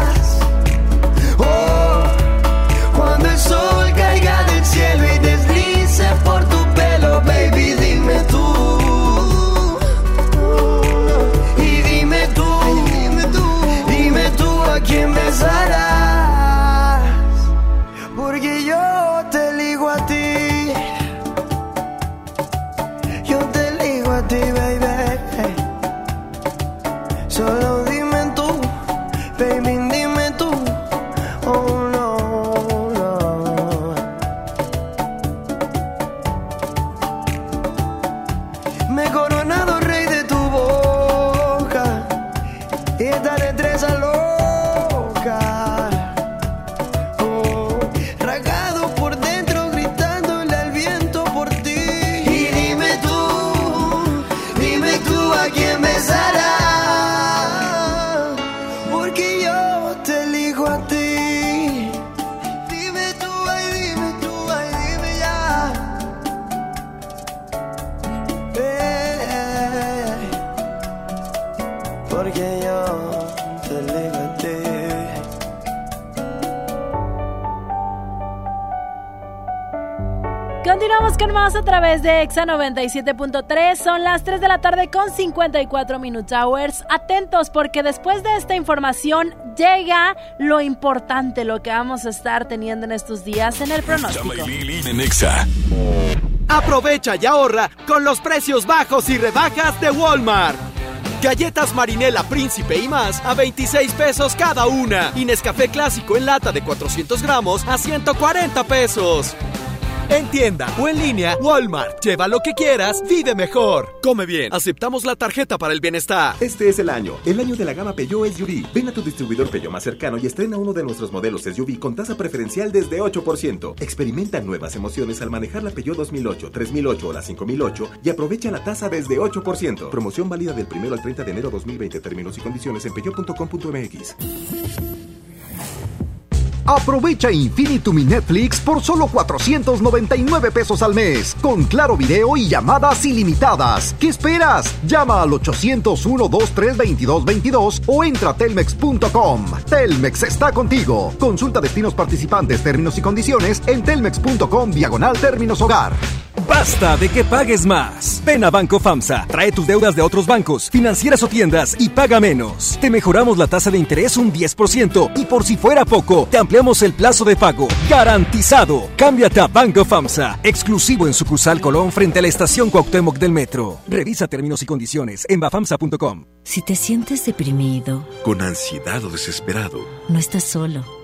Exa 97.3. Son las 3 de la tarde con 54 Minutes Hours. Atentos porque después de esta información llega lo importante, lo que vamos a estar teniendo en estos días en el pronóstico. Aprovecha y ahorra con los precios bajos y rebajas de Walmart. Galletas Marinela Príncipe y más a 26 pesos cada una. Y Nescafé Clásico en lata de 400 gramos a 140 pesos. En tienda o en línea, Walmart. Lleva lo que quieras, vive mejor. Come bien. Aceptamos la tarjeta para el bienestar. Este es el año, el año de la gama Peugeot SUV. Ven a tu distribuidor Peugeot más cercano y estrena uno de nuestros modelos SUV con tasa preferencial desde 8%. Experimenta nuevas emociones al manejar la Peugeot 2008, 3008 o la 5008 y aprovecha la tasa desde 8%. Promoción válida del 1 al 30 de enero 2020. Términos y condiciones en peugeot.com.mx. Aprovecha Infinitum y Netflix por solo 499 pesos al mes, con claro video y llamadas ilimitadas. ¿Qué esperas? Llama al 801 23 2222 o entra a telmex.com. Telmex está contigo. Consulta destinos participantes, términos y condiciones en telmex.com diagonal términos hogar. Basta de que pagues más. Ven a Banco FAMSA, trae tus deudas de otros bancos, financieras o tiendas y paga menos. Te mejoramos la tasa de interés un 10% y por si fuera poco, te ampliamos el plazo de pago. Garantizado. Cámbiate a Banco FAMSA, exclusivo en sucursal Colón frente a la estación Cuauhtémoc del Metro. Revisa términos y condiciones en bafamsa.com. Si te sientes deprimido, con ansiedad o desesperado, no estás solo.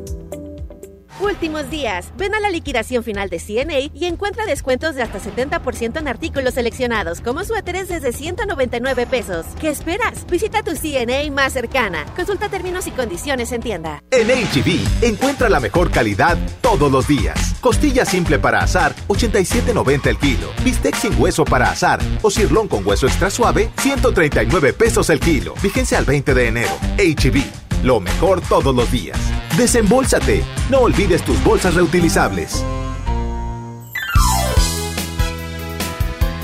Últimos días. Ven a la liquidación final de CNA y encuentra descuentos de hasta 70% en artículos seleccionados, como suéteres desde 199 pesos. ¿Qué esperas? Visita tu CNA más cercana. Consulta términos y condiciones en tienda. En HB, encuentra la mejor calidad todos los días. Costilla simple para asar, 87.90 el kilo. Bistec sin hueso para asar o cirlón con hueso extra suave, 139 pesos el kilo. Vigencia al 20 de enero. HB, lo mejor todos los días. Desembolsate. No olvides tus bolsas reutilizables.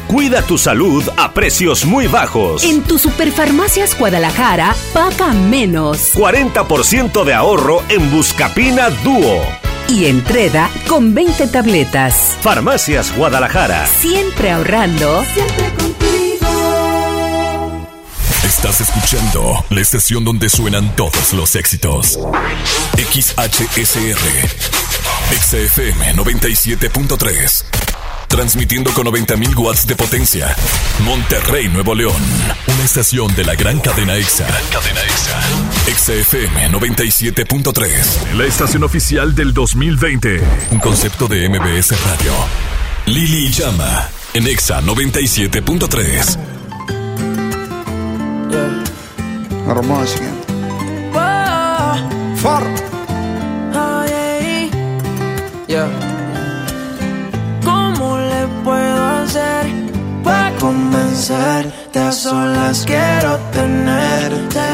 Cuida tu salud a precios muy bajos. En tu Superfarmacias Guadalajara, paga menos. 40% de ahorro en Buscapina Dúo. Y entrega con 20 tabletas. Farmacias Guadalajara. Siempre ahorrando. Siempre contigo. Estás escuchando la estación donde suenan todos los éxitos. XHSR. XFM 97.3. Transmitiendo con 90.000 watts de potencia. Monterrey, Nuevo León. Una estación de la gran cadena EXA. cadena EXA. XFM 97.3. La estación oficial del 2020. Un concepto de MBS Radio. Lili Llama. En EXA 97.3. Armó el siguiente. For. Yeah. ¿Cómo le puedo hacer para convencerte? A solas quiero tenerte.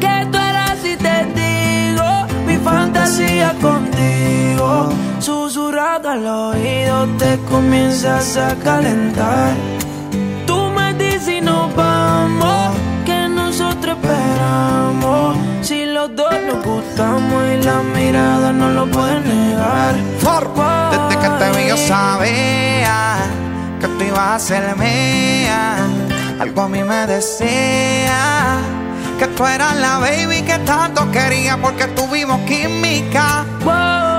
Que tú eras y te digo mi fantasía contigo. Susurrado al oído te comienzas a calentar. Tú me dices y nos vamos, Si los dos nos gustamos y la mirada no lo puede negar. Desde que te vi yo sabía que tú ibas a ser mía. Algo a mí me decía que tú eras la baby que tanto quería porque tuvimos química.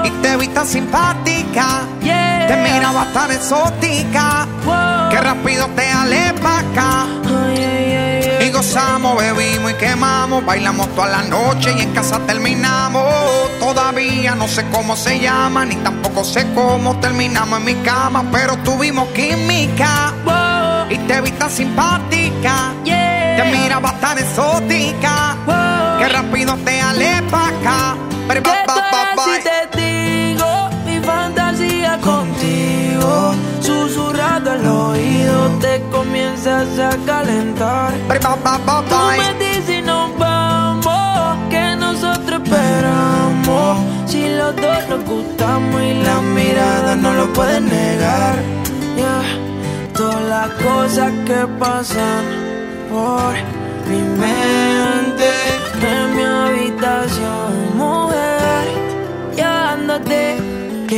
Y te vi tan simpática, te miraba tan exótica, que rápido te alé pa' acá. Y gozamos, bebimos y quemamos, bailamos toda la noche y en casa terminamos. Todavía no sé cómo se llama, ni tampoco sé cómo terminamos en mi cama, pero tuvimos química. Y te vi tan simpática, te miraba tan exótica, comienzas a calentar. Tú me dices y nos vamos, que nosotros esperamos. Si los dos nos gustamos y la mirada no lo pueden negar. Yeah. Todas las cosas que pasan por mi mente en mi habitación, mujer. Ya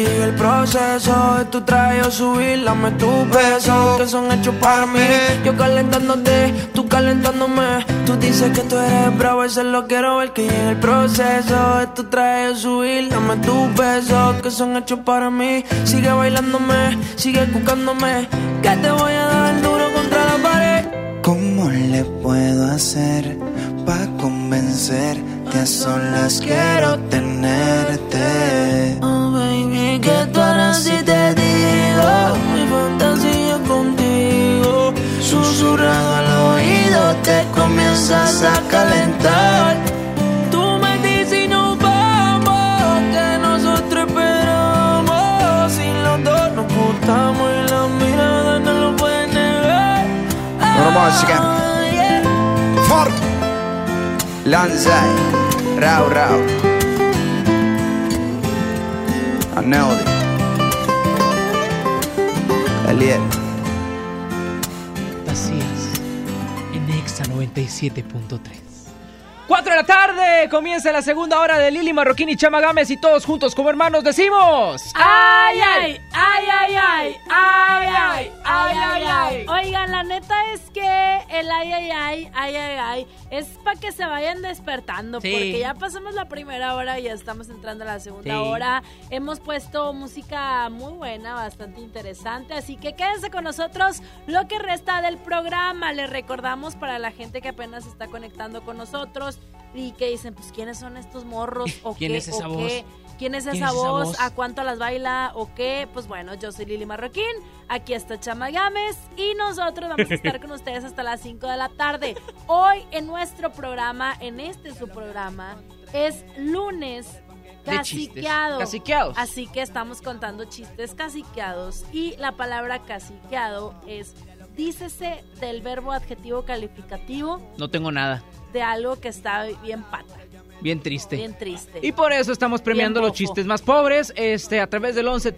yo el proceso de tu traje o subir, dame tu peso, que son hechos para mí. Yo calentándote, tú calentándome. Tú dices que tú eres bravo, eso lo quiero ver. Que llegue el proceso de tu traje o subir, dame tu beso, que son hechos para mí. Sigue bailándome, sigue buscándome, que te voy a dar duro contra la pared. ¿Cómo le puedo hacer para convencer que a solas quiero tenerte? Baby, que tú harás si te digo mi fantasía contigo. Susurrado al oído te comienzas a calentar. Tú me dices vamos, que nosotros esperamos. Si los dos nos gustamos y la mirada no lo pueden negar. Yeah. Fort. Rau. Aneldi. Eliel. Así es. En Exa 97.3. 4 de la tarde, comienza la segunda hora de Lili Marroquín y Chama Gámez y todos juntos como hermanos decimos... ¡Ay, ay! ¡Ay, ay, ay! ¡Ay, ay! ¡Ay, ay, ay! Oigan, la neta es que el ay, ay, ay, ay, ay, ay, es para que se vayan despertando, Sí. porque ya pasamos la primera hora y ya estamos entrando a la segunda Sí. hora. Hemos puesto música muy buena, bastante interesante, así que quédense con nosotros lo que resta del programa. Les recordamos para la gente que apenas está conectando con nosotros y que dicen, pues, ¿quiénes son estos morros? ¿O ¿Quién qué? es esa ¿O voz? qué? ¿Quién es ¿Quién esa es esa voz? voz? ¿A cuánto las baila? ¿O qué? Pues bueno, yo soy Lili Marroquín, aquí está Chama Gámez y nosotros vamos a estar con ustedes hasta las 5 de la tarde. Hoy en nuestro programa, en este su programa, es lunes caciqueado. Caciqueados. Así que estamos contando chistes caciqueados y la palabra caciqueado es, dícese del verbo adjetivo calificativo No tengo nada. De algo que está bien pata, Bien triste. bien triste. Y por eso estamos premiando los chistes más pobres. Este, a través del 11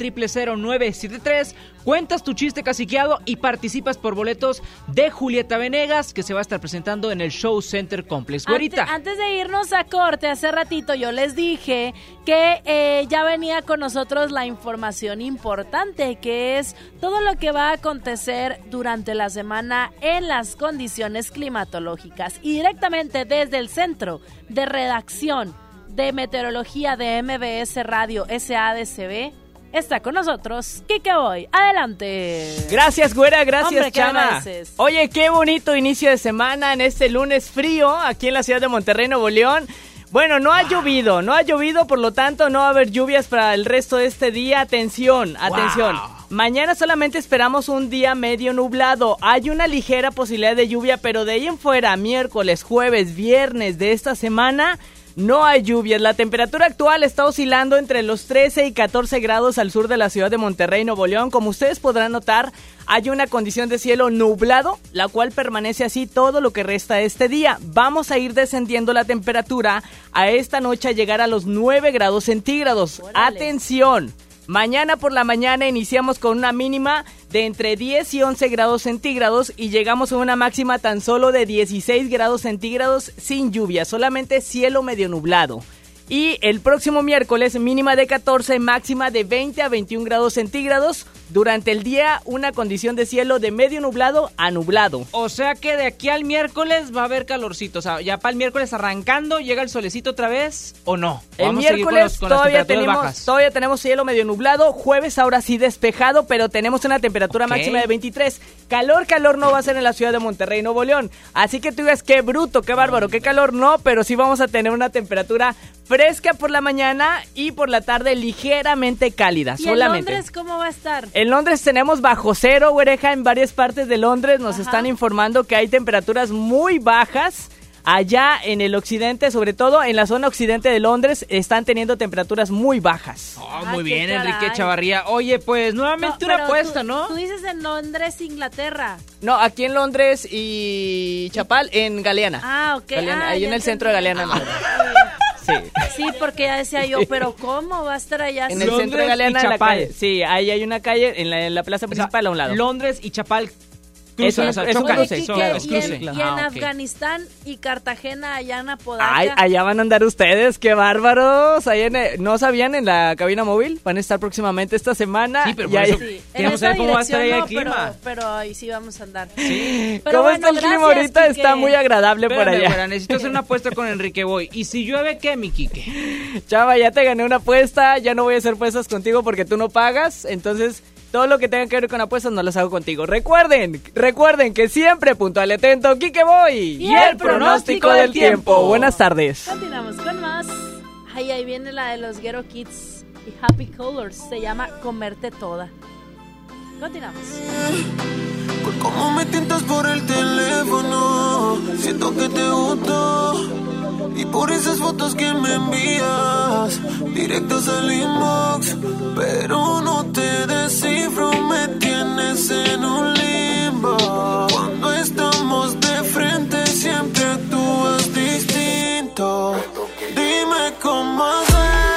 973 Cuentas tu chiste caciqueado y participas por boletos de Julieta Venegas, que se va a estar presentando en el Show Center Complex. Güerita. Ante- Antes, de irnos a corte, hace ratito yo les dije que eh, ya venía con nosotros la información importante, que es todo lo que va a acontecer durante la semana en las condiciones climatológicas. Y directamente desde el Centro de Redacción de Meteorología de MBS Radio SADCB, está con nosotros Kike Boy. Adelante. Gracias, güera, gracias, Hombre, ¿qué Chama. Oye, qué bonito inicio de semana en este lunes frío aquí en la ciudad de Monterrey, Nuevo León. Bueno, no ha llovido, no ha llovido, por lo tanto no va a haber lluvias para el resto de este día. Atención, atención. Mañana solamente esperamos un día medio nublado. Hay una ligera posibilidad de lluvia, pero de ahí en fuera, miércoles, jueves, viernes de esta semana, no hay lluvias. La temperatura actual está oscilando entre los 13 y 14 grados al sur de la ciudad de Monterrey, Nuevo León. Como ustedes podrán notar, hay una condición de cielo nublado, la cual permanece así todo lo que resta de este día. Vamos a ir descendiendo la temperatura a esta noche a llegar a los 9 grados centígrados. Atención. Mañana por la mañana iniciamos con una mínima de entre 10 y 11 grados centígrados y llegamos a una máxima tan solo de 16 grados centígrados sin lluvia, solamente cielo medio nublado. Y el próximo miércoles mínima de 14, máxima de 20 a 21 grados centígrados. Durante el día una condición de cielo de medio nublado a nublado. O sea que de aquí al miércoles va a haber calorcito. O sea, ya para el miércoles arrancando, l¿llega el solecito otra vez o no? El Vamos a seguir con miércoles los- con las todavía tenemos, bajas. todavía tenemos cielo medio nublado, jueves ahora sí despejado, pero tenemos una temperatura máxima de 23. Calor, calor no va a ser en la ciudad de Monterrey, Nuevo León. Así que tú digas qué bruto, qué bárbaro, qué calor no, pero sí vamos a tener una temperatura fresca por la mañana y por la tarde ligeramente cálida, ¿Y en solamente. Londres cómo va a estar? En Londres tenemos bajo cero, güereja, en varias partes de Londres nos están informando que hay temperaturas muy bajas. Allá en el occidente, sobre todo en la zona occidente de Londres, están teniendo temperaturas muy bajas. Ah, Ah, muy qué bien. Enrique Chavarría. Oye, pues nuevamente No, una apuesta, tú- ¿no? Tú dices en Londres, Inglaterra. No, aquí en Londres y Chapal, en Galeana. Ah, ok. Galeana, Ah, ahí en el centro de. Galeana. Sí. Sí, porque ya decía yo, pero ¿cómo va a estar allá? En el centro de Galeana, y en la calle. Sí, ahí hay una calle en la, en la plaza principal a un lado. Londres y Chapal cruce, Es un- o sea, es claro, y es en, y en Ah. Afganistán y Cartagena, allá en Apodaca. Ay, allá van a andar ustedes, qué bárbaros. Ahí en, eh, ¿No sabían en la cabina móvil? Van a estar próximamente esta semana. Sí, pero por eso Sí, queremos saber cómo va a estar ahí el clima. Pero, pero ahí sí vamos a andar. Sí. Pero ¿Cómo bueno, está el clima ahorita? Quique. Está muy agradable por Espérame, allá. güera, necesito hacer una apuesta con Enrique Boy. ¿Y si llueve qué, mi Quique? Chava, ya te gané una apuesta, ya no voy a hacer apuestas contigo porque tú no pagas, entonces todo lo que tenga que ver con apuestas no las hago contigo. Recuerden, recuerden que siempre puntual y atento, Kike Boy Y el pronóstico del tiempo. Buenas tardes. Continuamos con más. Ay, ahí viene la de los Ghetto Kids y Happy Colors. Se llama Comerte Toda. Continuamos. Cómo me tientas por el teléfono, siento que te gusto. Y por esas fotos que me envías, directas al inbox. Pero no te descifro, me tienes en un limbo. Cuando estamos de frente, siempre actúas distinto. Dime cómo haces,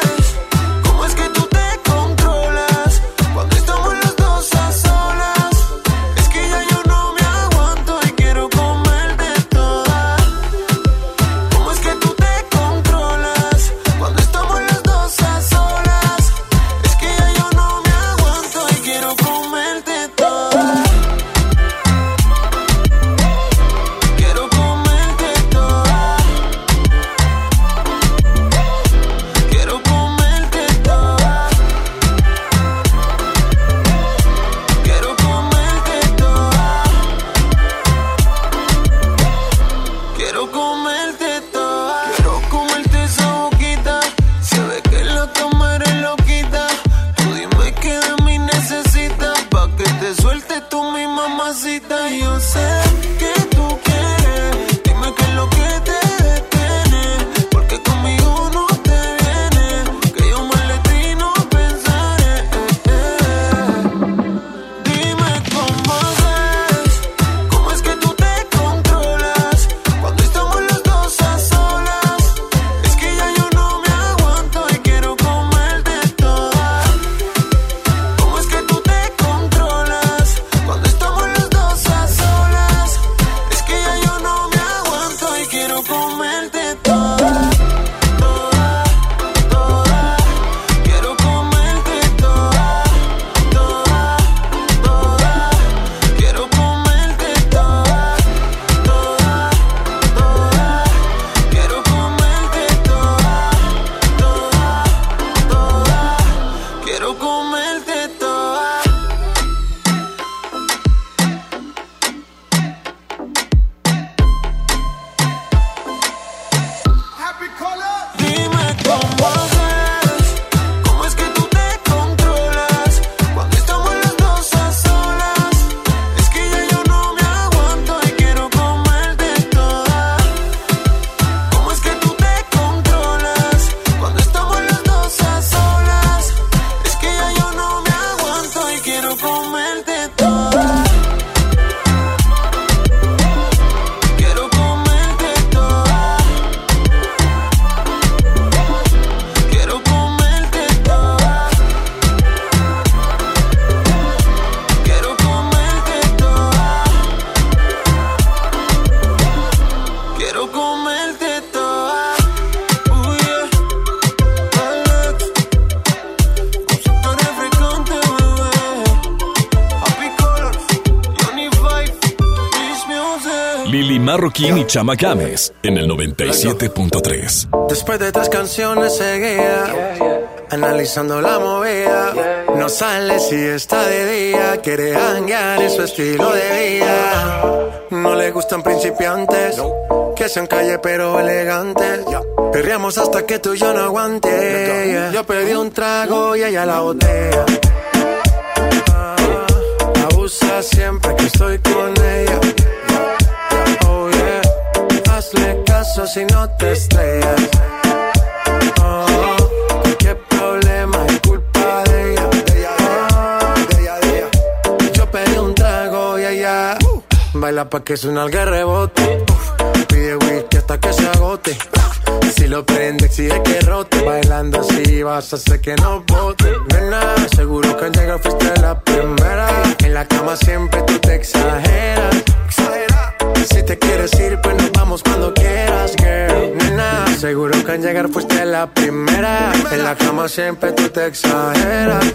Marroquín y Chama Games en el 97.3. Después de tres canciones seguidas, analizando la movida, no sale si está de día, quiere hanguear en su estilo de vida. No le gustan principiantes, que sean calle pero elegantes. Perreamos hasta que tú y yo no aguante. Yo pedí un trago y ella la botella. Ah, Abusa siempre que estoy con si no te estrellas. Oh, qué problema es culpa de ella. De ella, de ella, de ella. Yo pedí un trago y ella baila pa' que suena el rebote. Pide whisky hasta que se agote. Si lo prende, exige que rote. Bailando así vas a hacer que no bote. Siempre tú te exageras.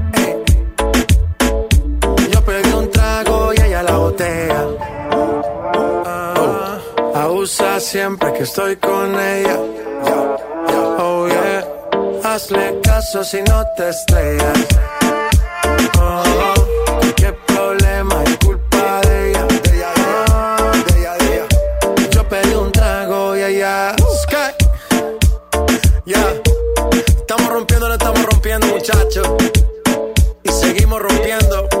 Abusa siempre que estoy con ella. Oh yeah, hazle caso si no te estrellas. Oh, qué problema es culpa de ella. Oh, Yo pedí un trago y ella. Sky. Ya, estamos rompiendo, no estamos rompiendo, muchachos. Y seguimos rompiendo.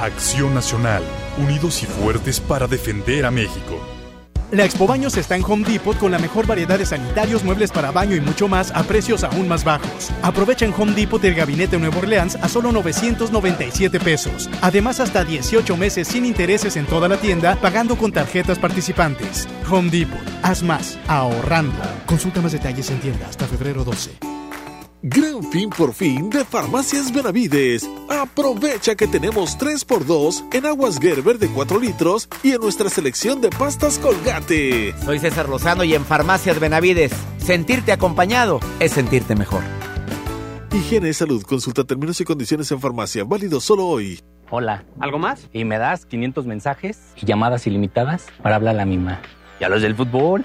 Acción Nacional. Unidos y fuertes para defender a México. La Expo Baños está en Home Depot con la mejor variedad de sanitarios, muebles para baño y mucho más a precios aún más bajos. Aprovecha en Home Depot el gabinete Nuevo Orleans a solo 997 pesos. Además, hasta 18 meses sin intereses en toda la tienda, pagando con tarjetas participantes. Home Depot, haz más, ahorrando. Consulta más detalles en tienda hasta febrero 12. Gran fin por fin de Farmacias Benavides. Aprovecha que tenemos 3x2 en aguas Gerber de 4 litros y en nuestra selección de pastas Colgate. Soy César Lozano y en Farmacias Benavides, sentirte acompañado es sentirte mejor. Higiene y salud. Consulta términos y condiciones en farmacia. Válido solo hoy. Hola. ¿Algo más? Y me das 500 mensajes y llamadas ilimitadas para hablar a la misma. ¿Y a los del fútbol?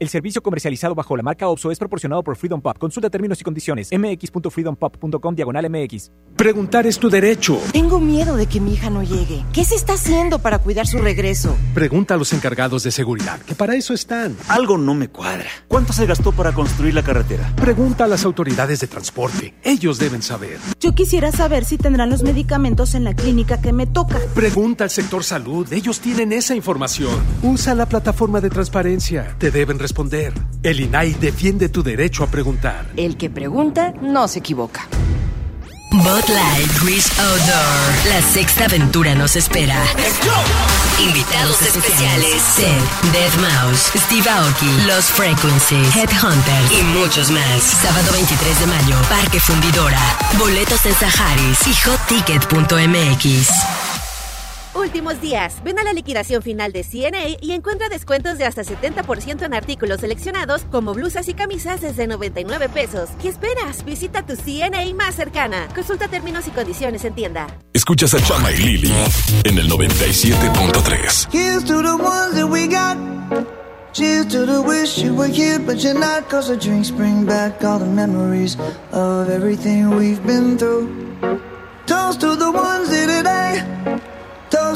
El servicio comercializado bajo la marca OPSO es proporcionado por Freedom Pop. Consulta términos y condiciones. mx.freedompop.com diagonal mx. Preguntar es tu derecho. Tengo miedo de que mi hija no llegue. ¿Qué se está haciendo para cuidar su regreso? Pregunta a los encargados de seguridad, que para eso están. Algo no me cuadra. ¿Cuánto se gastó para construir la carretera? Pregunta a las autoridades de transporte. Ellos deben saber. Yo quisiera saber si tendrán los medicamentos en la clínica que me toca. Pregunta al sector salud. Ellos tienen esa información. Usa la plataforma de transparencia. Te deben responder. El INAI defiende tu derecho a preguntar. El que pregunta no se equivoca. Bot Light Cruise Outdoor. La sexta aventura nos espera. Invitados especiales: Seth, Dead Mouse, Steve Aoki, Los Frequencies, Headhunters y muchos más. Sábado 23 de mayo, Parque Fundidora. Boletos en Saharis y hotticket.mx. Últimos días. Ven a la liquidación final de CNA y encuentra descuentos de hasta 70% en artículos seleccionados como blusas y camisas desde 99 pesos. ¿Qué esperas? Visita tu CNA más cercana. Consulta términos y condiciones en tienda. Escuchas a Chama y Lili en el 97.3. Here's to the ones that we got. Cheers to the wish you were here, but you're not. Cause the drinks bring back all the memories of everything we've been through. Toast to the ones here today.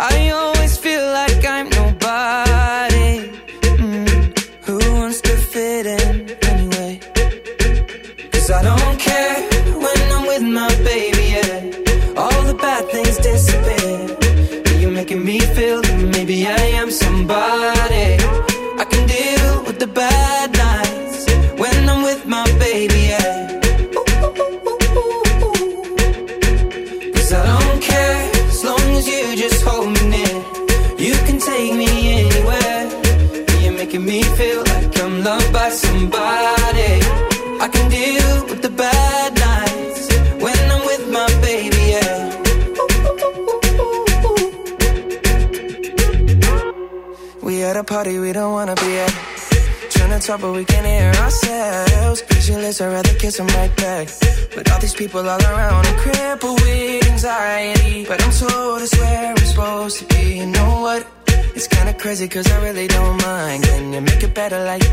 I always feel like I'm nobody. Mm. Who wants to fit in anyway? Cause I don't care people all around, I'm crippled with anxiety. But I'm told it's where I'm supposed to be. You know what? It's kinda crazy, cause I really don't mind. Can you make it better like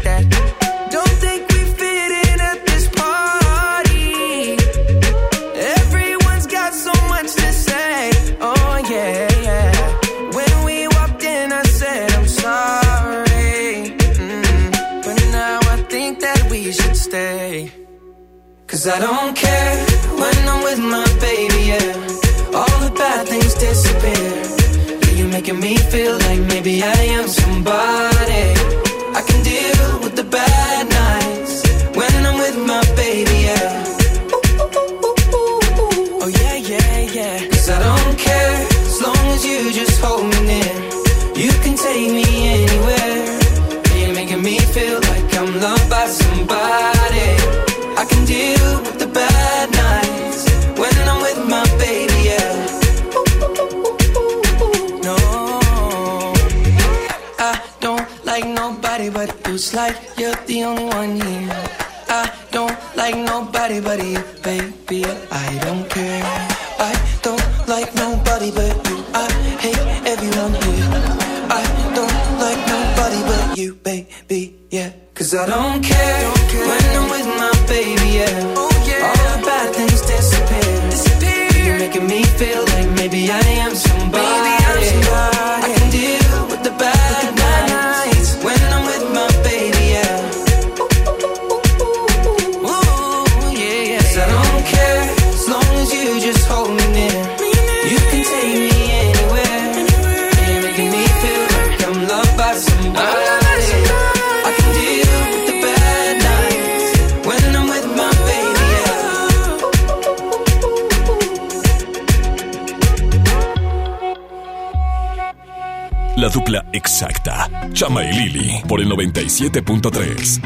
97.3.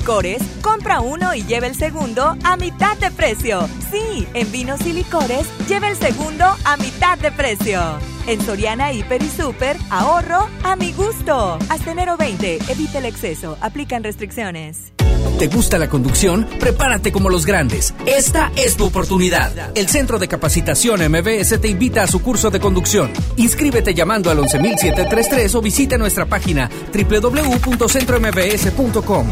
licores, compra uno y lleva el segundo a mitad de precio. Sí, en vinos y licores, lleva el segundo a mitad de precio. En Soriana Hiper y Super, ahorro a mi gusto. Hasta enero 20, evita el exceso, aplican restricciones. ¿Te gusta la conducción? Prepárate como los grandes. Esta es tu oportunidad. El Centro de Capacitación MBS te invita a su curso de conducción. Inscríbete llamando al 11733 o visita nuestra página www.centrombs.com.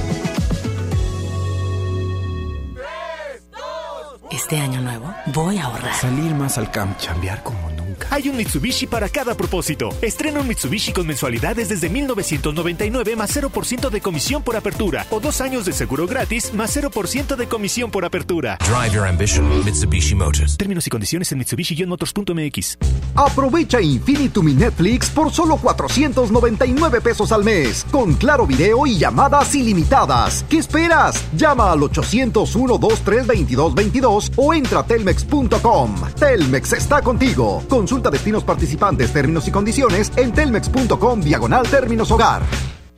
Este año nuevo voy a ahorrar. Salir más al camp, chambear como. Hay un Mitsubishi para cada propósito. Estrena un Mitsubishi con mensualidades desde 1999 más 0% de comisión por apertura o dos años de seguro gratis más 0% de comisión por apertura. Drive your ambition, Mitsubishi Motors. Términos y condiciones en Mitsubishi-motors.mx. Aprovecha Infinitum mi Netflix por solo 499 pesos al mes, con claro video y llamadas ilimitadas. ¿Qué esperas? Llama al 801 23 2222 o entra a telmex.com. Telmex está contigo. Consulta destinos participantes, términos y condiciones en telmex.com diagonal términos hogar.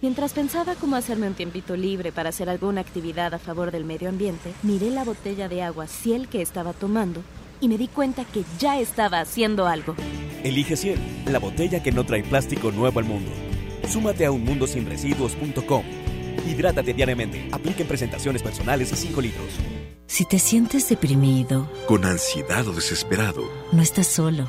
Mientras pensaba cómo hacerme un tiempito libre para hacer alguna actividad a favor del medio ambiente, miré la botella de agua Ciel que estaba tomando y me di cuenta que ya estaba haciendo algo. Elige Ciel, la botella que no trae plástico nuevo al mundo. Súmate a unmundosinresiduos.com. Hidrátate diariamente. Apliquen presentaciones personales y 5 litros. Si te sientes deprimido, con ansiedad o desesperado, no estás solo.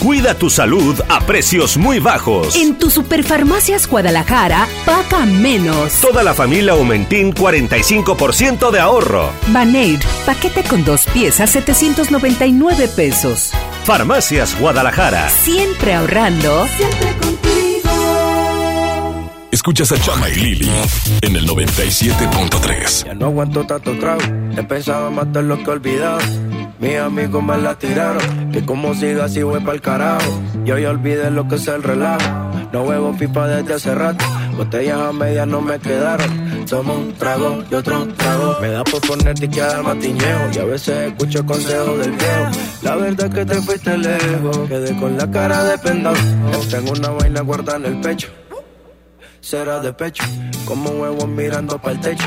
Cuida tu salud a precios muy bajos. En tu Superfarmacias Guadalajara, paga menos. Toda la familia Aumentín, 45% de ahorro. Baneir, paquete con dos piezas, 799 pesos. Farmacias Guadalajara. Siempre ahorrando. Siempre contigo. Escuchas a Chama y Lili en el 97.3. Ya no aguanto tanto trago. He pensado matar lo que he olvidado. Mis amigos me la tiraron, que como siga así voy pa'l carajo. Yo ya olvidé lo que es el relajo. No huevo pipa desde hace rato, botellas a medias no me quedaron. Tomo un trago y otro trago. Me da por ponerte y quedar matiñeo. Y a veces escucho consejos del viejo. La verdad es que te fuiste lejos, quedé con la cara de pendado. Tengo una vaina guardada en el pecho, será de pecho, como huevos mirando pa'l techo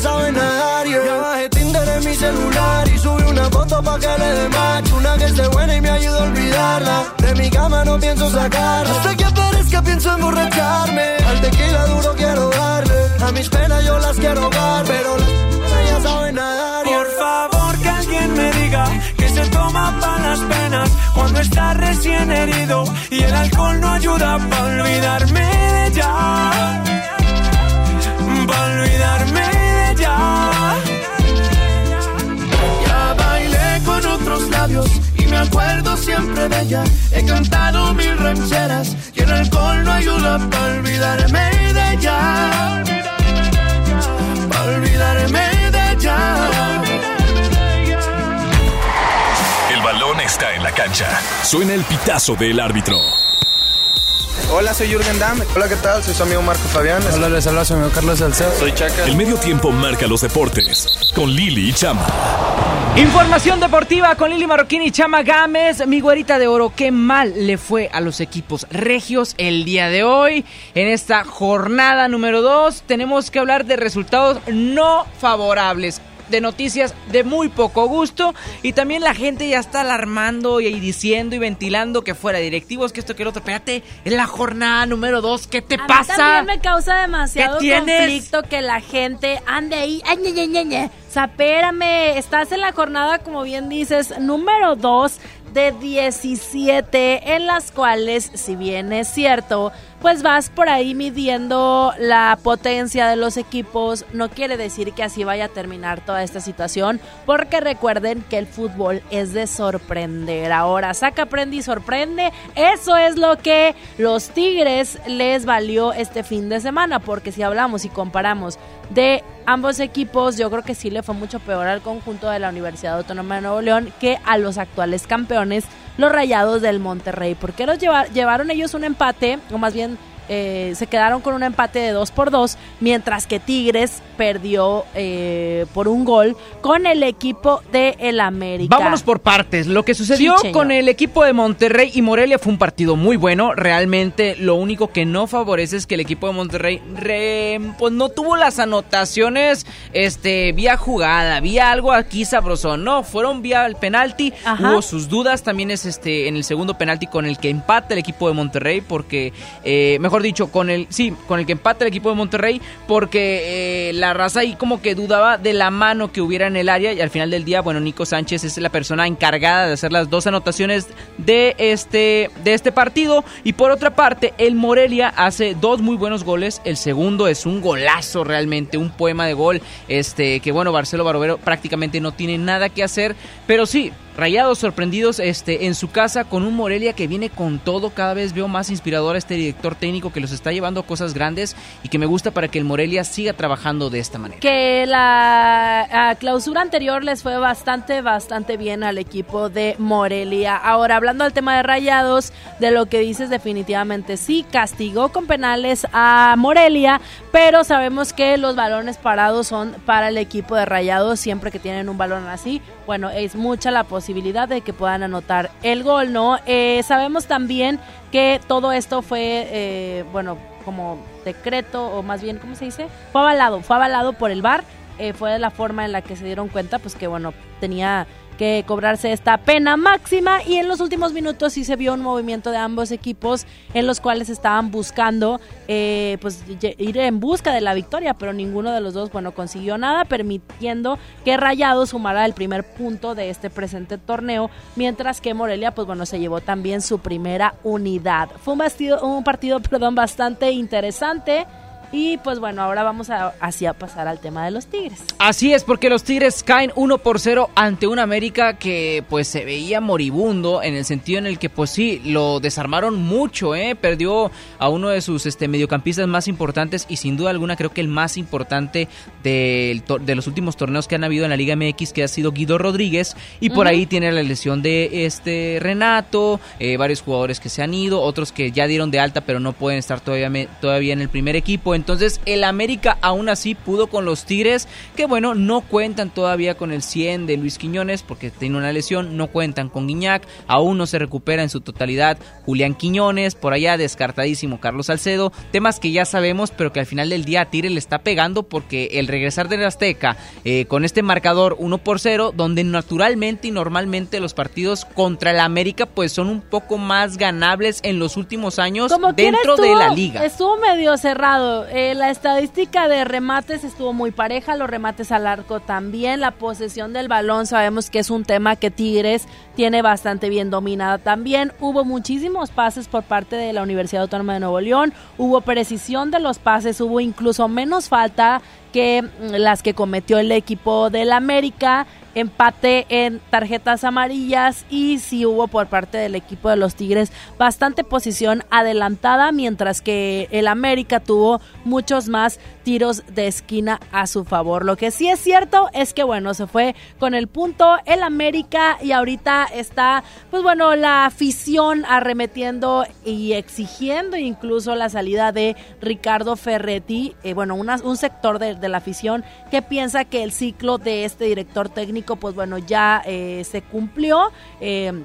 ya saben nadar yeah. Ya bajé Tinder en mi celular y subí una foto pa' que le dé match Una que esté buena y me ayuda a olvidarla. De mi cama no pienso sacarla. Hasta que aparezca pienso emborracharme. Al tequila duro quiero darle. A mis penas yo las quiero dar Pero las ya saben nadar. Por favor que alguien me diga Que se toma para las penas cuando está recién herido y el alcohol no ayuda para olvidarme de ella. Para olvidarme Ya bailé con otros labios y me acuerdo siempre de ella. He cantado mil rancheras y el alcohol no ayuda para olvidarme de ella. Para olvidarme de ella. El balón está en la cancha. Suena el pitazo del árbitro. Hola, soy Jürgen Damm. Hola, ¿qué tal? Soy su amigo Marco Fabián. Hola, les habla su amigo Carlos Salcedo. Soy Chaca. El medio tiempo marca los deportes con Lili y Chama. Información deportiva con Lili Marroquín y Chama Gámez. Mi güerita de oro, qué mal le fue a los equipos regios el día de hoy. En esta jornada número 2 tenemos que hablar de resultados no favorables de noticias de muy poco gusto y también la gente ya está alarmando y diciendo y ventilando que fuera directivos, que esto que el otro. Espérate, es la jornada número dos, ¿qué te A mí pasa? también me causa demasiado conflicto que la gente ande ahí. Ay, ñe, ñe, ñe, ñe. O sea, espérame, estás en la jornada, como bien dices, número 2 de 17, en las cuales, si bien es cierto, pues vas por ahí midiendo la potencia de los equipos. No quiere decir que así vaya a terminar toda esta situación, porque recuerden que el fútbol es de sorprender. Ahora, saca, prende y sorprende. Eso es lo que los Tigres les valió este fin de semana, porque si hablamos y comparamos de ambos equipos, yo creo que sí le fue mucho peor al conjunto de la Universidad Autónoma de Nuevo León que a los actuales campeones, los Rayados del Monterrey. porque los lleva- llevaron ellos un empate, o más bien eh, se quedaron con un empate de 2 por 2, mientras que Tigres perdió eh, por un gol con el equipo de el América. Vámonos por partes. Lo que sucedió Sí, con el equipo de Monterrey y Morelia fue un partido muy bueno. Realmente lo único que no favorece es que el equipo de Monterrey re- pues no tuvo las anotaciones este vía jugada, vía algo aquí sabroso. No, fueron vía el penalti. Ajá. Hubo sus dudas. También es este en el segundo penalti con el que empata el equipo de Monterrey porque eh, mejor dicho con el sí con el que empata el equipo de Monterrey porque eh, la raza ahí como que dudaba de la mano que hubiera en el área y al final del día bueno Nico Sánchez es la persona encargada de hacer las dos anotaciones de este de este partido. Y por otra parte el Morelia hace dos muy buenos goles el segundo es un golazo realmente un poema de gol este que bueno Barcelo Barovero prácticamente no tiene nada que hacer pero sí Rayados sorprendidos este, en su casa con un Morelia que viene con todo. Cada vez veo más inspirador a este director técnico que los está llevando a cosas grandes y que me gusta para que el Morelia siga trabajando de esta manera. que la clausura anterior les fue bastante, bastante bien al equipo de Morelia. Ahora, hablando del tema de Rayados, de lo que dices definitivamente sí, castigó con penales a Morelia, pero sabemos que los balones parados son para el equipo de Rayados siempre que tienen un balón así. Bueno, es mucha la posibilidad de que puedan anotar el gol, ¿no? Eh, sabemos también que todo esto fue, eh, bueno, como decreto, o más bien, ¿cómo se dice? Fue avalado, fue avalado por el VAR, eh, fue la forma en la que se dieron cuenta, pues que bueno, tenía que cobrarse esta pena máxima. Y en los últimos minutos sí se vio un movimiento de ambos equipos en los cuales estaban buscando eh, pues ir en busca de la victoria pero ninguno de los dos bueno consiguió nada permitiendo que Rayado sumara el primer punto de este presente torneo mientras que Morelia pues bueno se llevó también su primera unidad. Fue un, bastido- un partido perdón bastante interesante y pues bueno ahora vamos a así a pasar al tema de los Tigres Así es, porque los Tigres caen 1 por 0 ante un América que pues se veía moribundo en el sentido en el que pues sí, lo desarmaron mucho, ¿eh? Perdió a uno de sus este, mediocampistas más importantes y sin duda alguna creo que el más importante del to- de los últimos torneos que han habido en la Liga MX que ha sido Guido Rodríguez y por ahí tiene la lesión de este Renato, eh, varios jugadores que se han ido, otros que ya dieron de alta pero no pueden estar todavía, todavía en el primer equipo. Entonces el América aún así pudo con los Tigres, que bueno, no cuentan todavía con el 100 de Luis Quiñones porque tiene una lesión, no cuentan con Guiñac, aún no se recupera en su totalidad Julián Quiñones, por allá descartadísimo Carlos Salcedo, temas que ya sabemos pero que al final del día a Tigres le está pegando porque el regresar del Azteca eh, con este marcador 1 por 0, donde naturalmente y normalmente los partidos contra el América pues son un poco más ganables en los últimos años Como dentro de la liga. Estuvo medio cerrado. Eh, la estadística de remates estuvo muy pareja, los remates al arco también, la posesión del balón sabemos que es un tema que Tigres tiene bastante bien dominada también. Hubo muchísimos pases por parte de la Universidad Autónoma de Nuevo León, hubo precisión de los pases, hubo incluso menos falta que mm, las que cometió el equipo del América empate en tarjetas amarillas y sí hubo por parte del equipo de los Tigres bastante posición adelantada, mientras que el América tuvo muchos más tiros de esquina a su favor. Lo que sí es cierto es que bueno, se fue con el punto el América y ahorita está pues bueno, la afición arremetiendo y exigiendo incluso la salida de Ricardo Ferretti, eh, bueno, un sector de, la afición que piensa que el ciclo de este director técnico pues bueno, ya eh, se cumplió. Eh,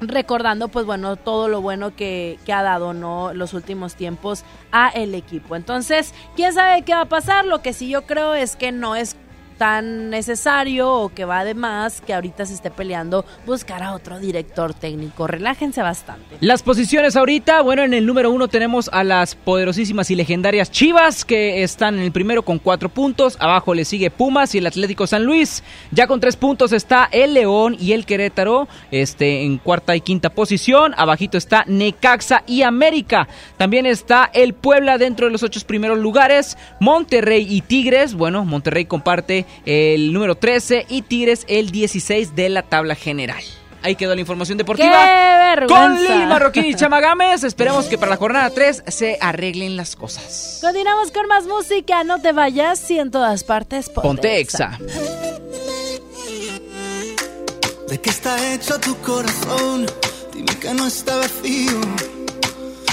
recordando pues bueno todo lo bueno que, que, ha dado no los últimos tiempos a el equipo entonces quién sabe qué va a pasar lo que sí yo creo es que no es tan necesario o que va de más que ahorita se esté peleando buscar a otro director técnico. Relájense bastante. Las posiciones ahorita, bueno, en el número uno tenemos a las poderosísimas y legendarias Chivas que están en el primero con cuatro puntos. Abajo le sigue Pumas y el Atlético San Luis. Ya con tres puntos está el León y el Querétaro este, en cuarta y quinta posición. Abajito está Necaxa y América. También está el Puebla dentro de los ocho primeros lugares. Monterrey y Tigres. Bueno, Monterrey comparte el número 13 y Tigres el 16 de la tabla general. Ahí quedó la información deportiva. Con Lili Marroquín y Chamagames. Esperemos que para la jornada 3 se arreglen las cosas. Continuamos con más música. No te vayas y en todas partes ponte, exa. ¿De qué está hecho tu corazón? Dime que no está vacío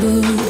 trouble.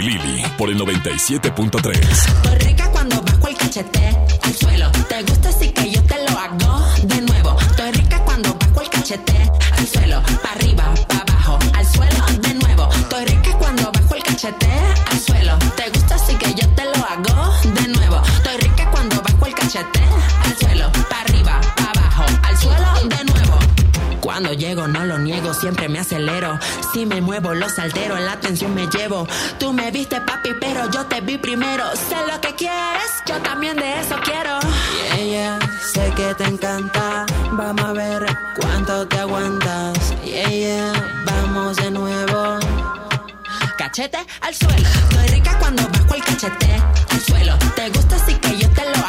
Y Lili por el 97.3. Estoy rica cuando bajo el cachete al suelo. Te gusta así que yo siempre me acelero. Si me muevo los altero, la atención me llevo. Tú me viste papi, pero yo te vi primero. Sé lo que quieres, yo también de eso quiero. Yeah, yeah, sé que te encanta. Vamos a ver cuánto te aguantas. Yeah, yeah, vamos de nuevo. Cachete al suelo. Estoy rica cuando bajo el cachete al suelo. Te gusta así que yo te lo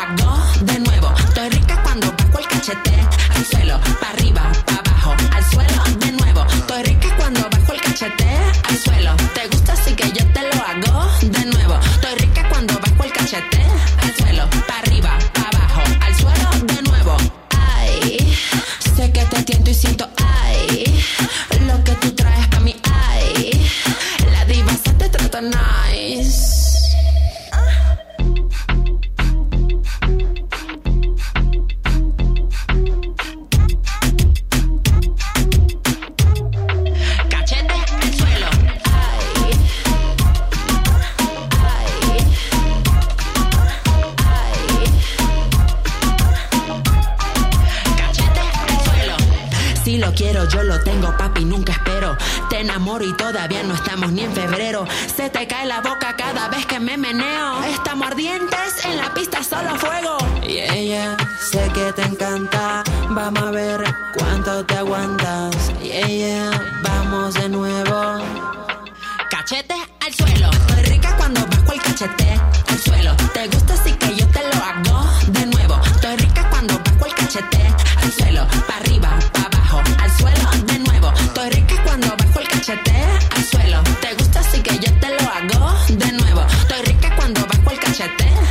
Si lo quiero, yo lo tengo, papi, nunca espero. Te enamoro y todavía no estamos ni en febrero. Se te cae la boca cada vez que me meneo. Estamos ardientes, en la pista solo fuego. Yeah, yeah, sé que te encanta. Vamos a ver cuánto te aguantas. Yeah, yeah, vamos de nuevo. Cachete al suelo. Estoy rica cuando bajo el cachete al suelo. Te gusta así que yo te lo hago de nuevo. Estoy rica cuando bajo el cachete al suelo. Pa' arriba, bajo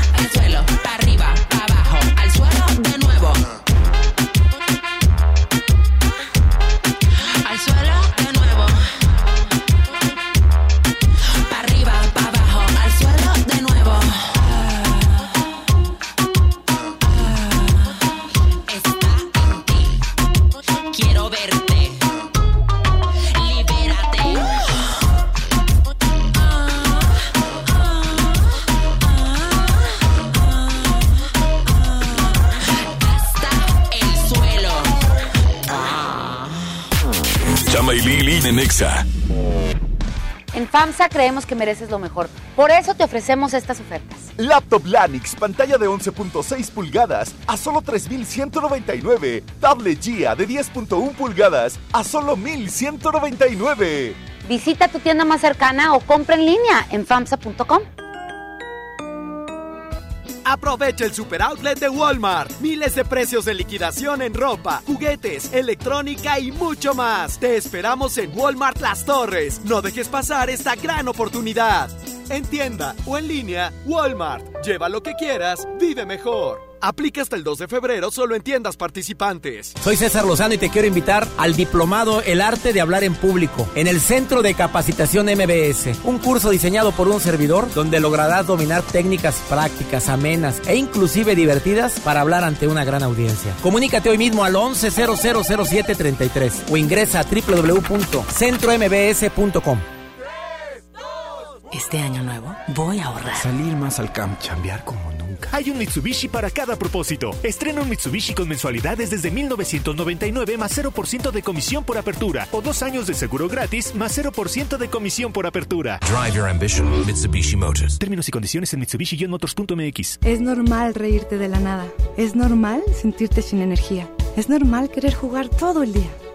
En FAMSA creemos que mereces lo mejor. Por eso te ofrecemos estas ofertas. Laptop Lanix, pantalla de 11.6 pulgadas a solo 3.199. Tablet Gia de 10.1 pulgadas a solo 1.199. Visita tu tienda más cercana o compra en línea en FAMSA.com. Aprovecha el super outlet de Walmart. Miles de precios de liquidación en ropa, juguetes, electrónica y mucho más. Te esperamos en Walmart Las Torres. No dejes pasar esta gran oportunidad. En tienda o en línea, Walmart. Lleva lo que quieras, vive mejor. Aplica hasta el 2 de febrero solo en tiendas participantes. Soy César Lozano y te quiero invitar al diplomado El arte de hablar en público en el Centro de Capacitación MBS, un curso diseñado por un servidor donde lograrás dominar técnicas prácticas, amenas e inclusive divertidas para hablar ante una gran audiencia. Comunícate hoy mismo al 11000733 o ingresa a www.centrombs.com. Este año nuevo voy a ahorrar. Salir más al camp, chambear como nunca. Hay un Mitsubishi para cada propósito. Estrena un Mitsubishi con mensualidades desde 1999 más 0% de comisión por apertura o dos años de seguro gratis más 0% de comisión por apertura. Drive your ambition, Mitsubishi Motors. Términos y condiciones en mitsubishi-motors.mx. Es normal reírte de la nada. Es normal sentirte sin energía. Es normal querer jugar todo el día.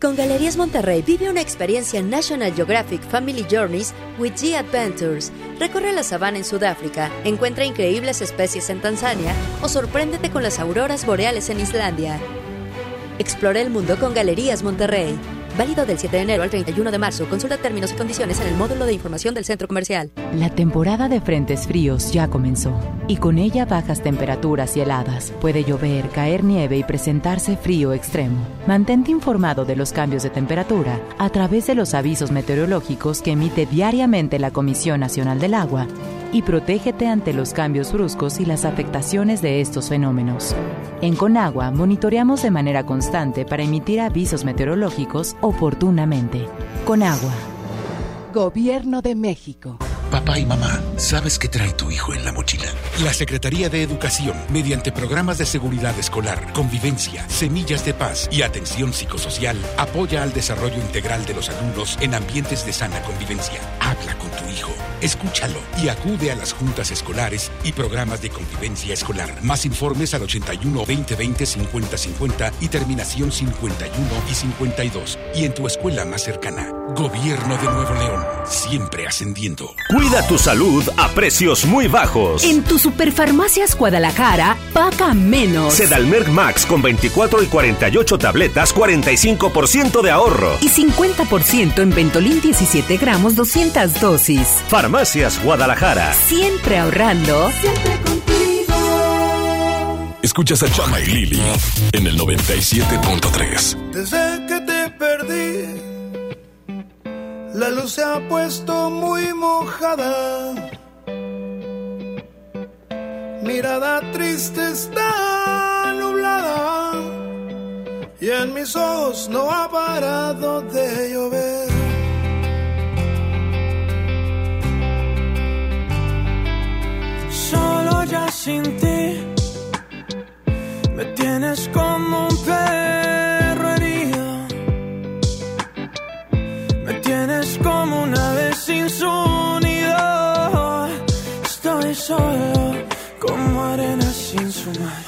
Con Galerías Monterrey vive una experiencia National Geographic Family Journeys with G Adventures. Recorre la sabana en Sudáfrica, encuentra increíbles especies en Tanzania o sorpréndete con las auroras boreales en Islandia. Explora el mundo con Galerías Monterrey. Válido del 7 de enero al 31 de marzo. Consulta términos y condiciones en el módulo de información del centro comercial. La temporada de frentes fríos ya comenzó y con ella bajas temperaturas y heladas. Puede llover, caer nieve y presentarse frío extremo. Mantente informado de los cambios de temperatura a través de los avisos meteorológicos que emite diariamente la Comisión Nacional del Agua y protégete ante los cambios bruscos y las afectaciones de estos fenómenos. En Conagua monitoreamos de manera constante para emitir avisos meteorológicos oportunamente. Conagua. Gobierno de México. Papá y mamá, ¿sabes qué trae tu hijo en la mochila? La Secretaría de Educación, mediante programas de seguridad escolar, convivencia, semillas de paz y atención psicosocial, apoya al desarrollo integral de los alumnos en ambientes de sana convivencia. Habla con hijo, escúchalo y acude a las juntas escolares y programas de convivencia escolar. Más informes al 81 20 20 50 50 y terminación 51 y 52. Y en tu escuela más cercana. Gobierno de Nuevo León, siempre ascendiendo. Cuida tu salud a precios muy bajos. En tu Superfarmacias Guadalajara, paga menos. Sedalmerc Max con 24 y 48 tabletas, 45% de ahorro. Y 50% en Ventolin 17 gramos, 200 dosis. Farmacias Guadalajara. Siempre ahorrando. Siempre contigo. Escuchas a Chama y Lili en el 97.3. Desde que te perdí. La luz se ha puesto muy mojada. Mirada triste está nublada. Y en mis ojos no ha parado de llover. Sin ti. Me tienes como un perro herido. Me tienes como una vez sin su nido. Estoy solo como arena sin su mar.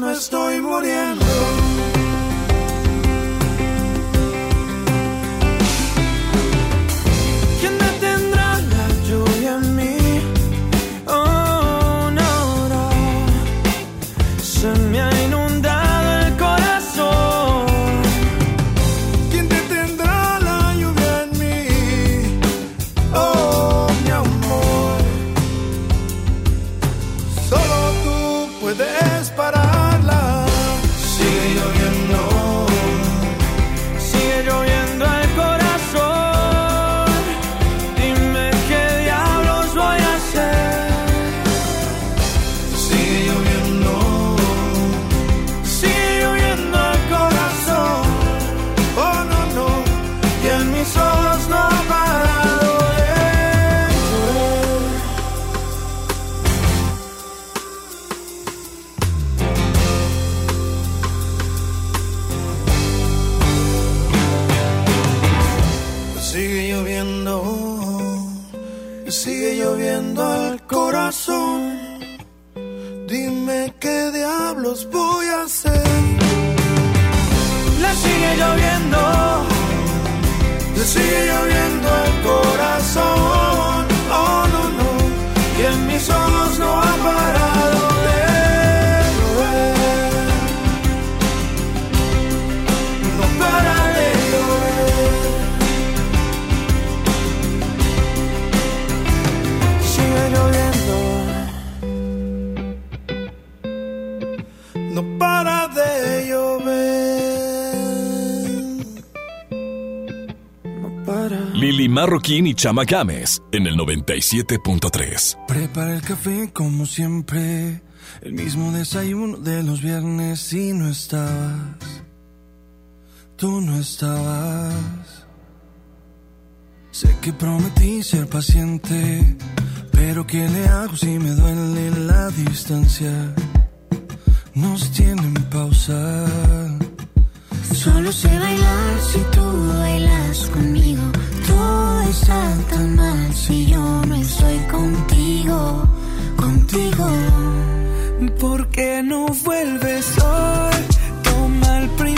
Me estoy muriendo. Marroquín y Chama Games en el 97.3. Prepara el café como siempre, el mismo desayuno de los viernes y no estabas. Tú no estabas. Sé que prometí ser paciente, pero ¿qué le hago si me duele la distancia? Nos tienen pausa. Solo sé bailar si tú bailas conmigo. Todo está tan mal si yo no estoy contigo, contigo. ¿Por qué no vuelves hoy? Toma el primer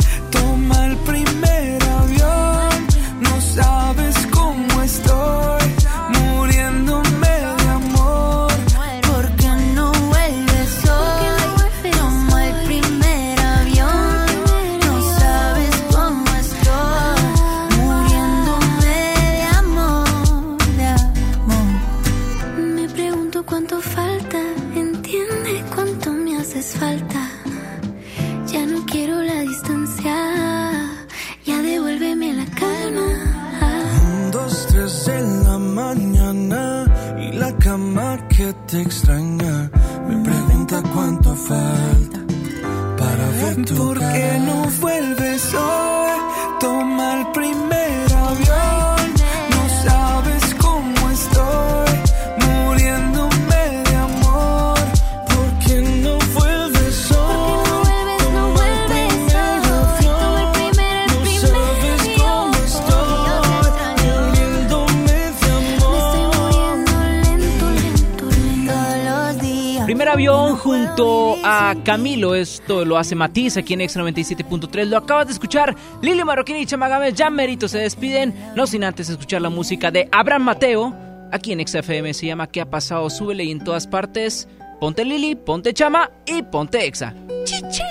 Primer avión junto a Camilo, esto lo hace Matiz aquí en Extra 97.3. Lo acabas de escuchar, Lili Marroquín y Chamagames ya merito se despiden, no sin antes escuchar la música de Abraham Mateo, aquí en XFM se llama ¿Qué ha pasado? Súbele y en todas partes. Ponte Lili, ponte Chama y ponte Exa. Chichiñar.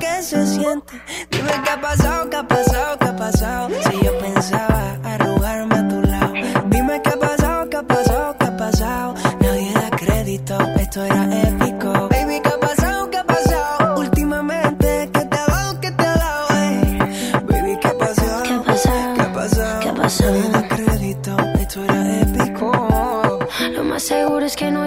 Qué se siente Dime qué ha pasado, qué ha pasado, qué ha pasado Si yo pensaba arrugarme a tu lado Dime qué ha pasado, qué ha pasado, qué ha pasado Nadie da crédito, esto era épico Baby, qué ha pasado, qué ha pasado Últimamente, ¿qué te ha dado, qué te ha dado? ey? Baby, qué ha pasado, ¿Qué ha pasado? qué ha pasado ¿Qué ha pasado? Nadie da crédito, esto era épico Lo más seguro es que no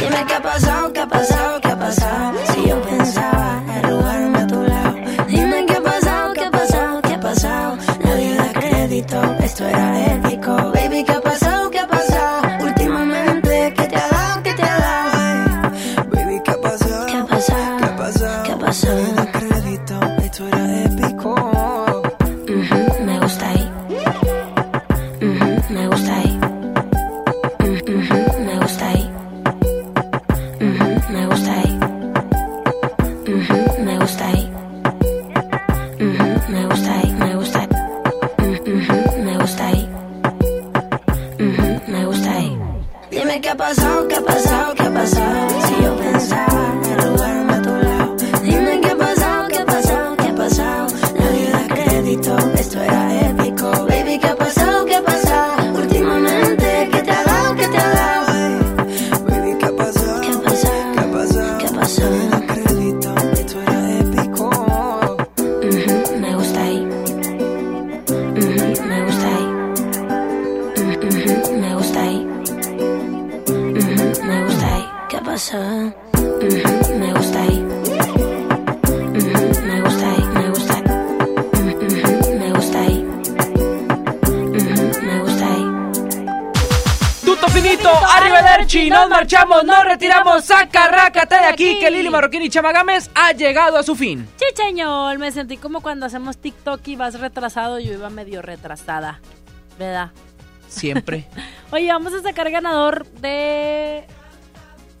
Dime qué ha pasado, qué ha pasado, qué ha pasado. Si yo pensaba arrugarme a tu lado. Dime qué ha pasado, qué ha pasado, qué ha pasado. Nadie da crédito, esto era épico. Nos marchamos, nos retiramos, saca, rácate de aquí, que Lili Marroquín y Chamagames ha llegado a su fin. Chicheñol, me sentí como cuando hacemos TikTok y vas retrasado, yo iba medio retrasada, ¿verdad? Siempre. Oye, vamos a sacar ganador de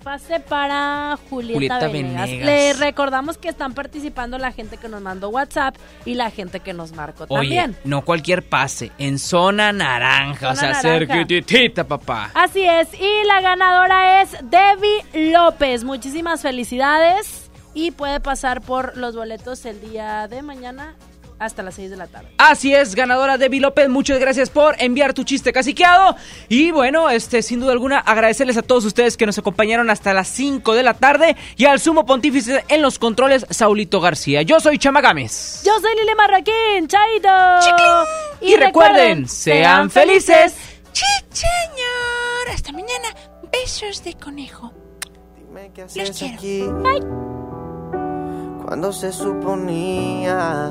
pase para Julieta, Julieta Venegas. Venegas. Le recordamos que están participando la gente que nos mandó WhatsApp y la gente que nos marcó Oye, también. no cualquier pase, en zona naranja, o sea, cerquitita, papá. Así es, y la ganadora es Debbie López. Muchísimas felicidades y puede pasar por los boletos el día de mañana hasta las 6 de la tarde. Así es, ganadora Debbie López, muchas gracias por enviar tu chiste caciqueado. Y bueno, este, sin duda alguna, agradecerles a todos ustedes que nos acompañaron hasta las 5 de la tarde y al sumo pontífice en los controles, Saulito García. Yo soy Chamagames. Yo soy Lili Marraquín, Chaito. Y, recuerden, sean felices. Chicheñor. Hasta mañana. Besos de conejo. Dime qué Los haces quiero. aquí. Cuando se suponía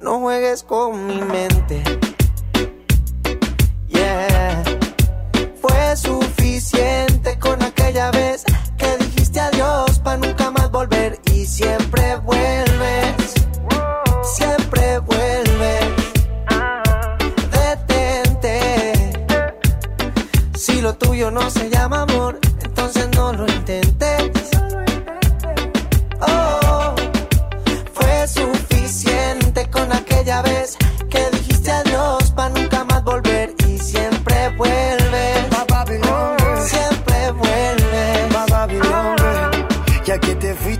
No juegues con mi mente. Yeah. Fue suficiente con aquella vez que dijiste adiós para nunca más volver y siempre vuelves. Siempre vuelves. Detente. Si lo tuyo no se llama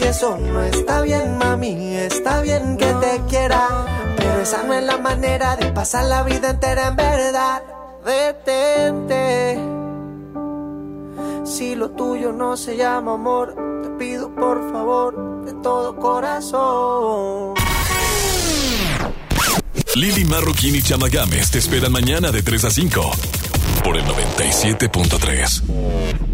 Y eso no está bien, mami. Está bien que te quiera, pero esa no es la manera de pasar la vida entera en verdad. Detente. Si lo tuyo no se llama amor, te pido por favor de todo corazón. Lili Marroquín y Chamagames te esperan mañana de 3 a 5 por el 97.3.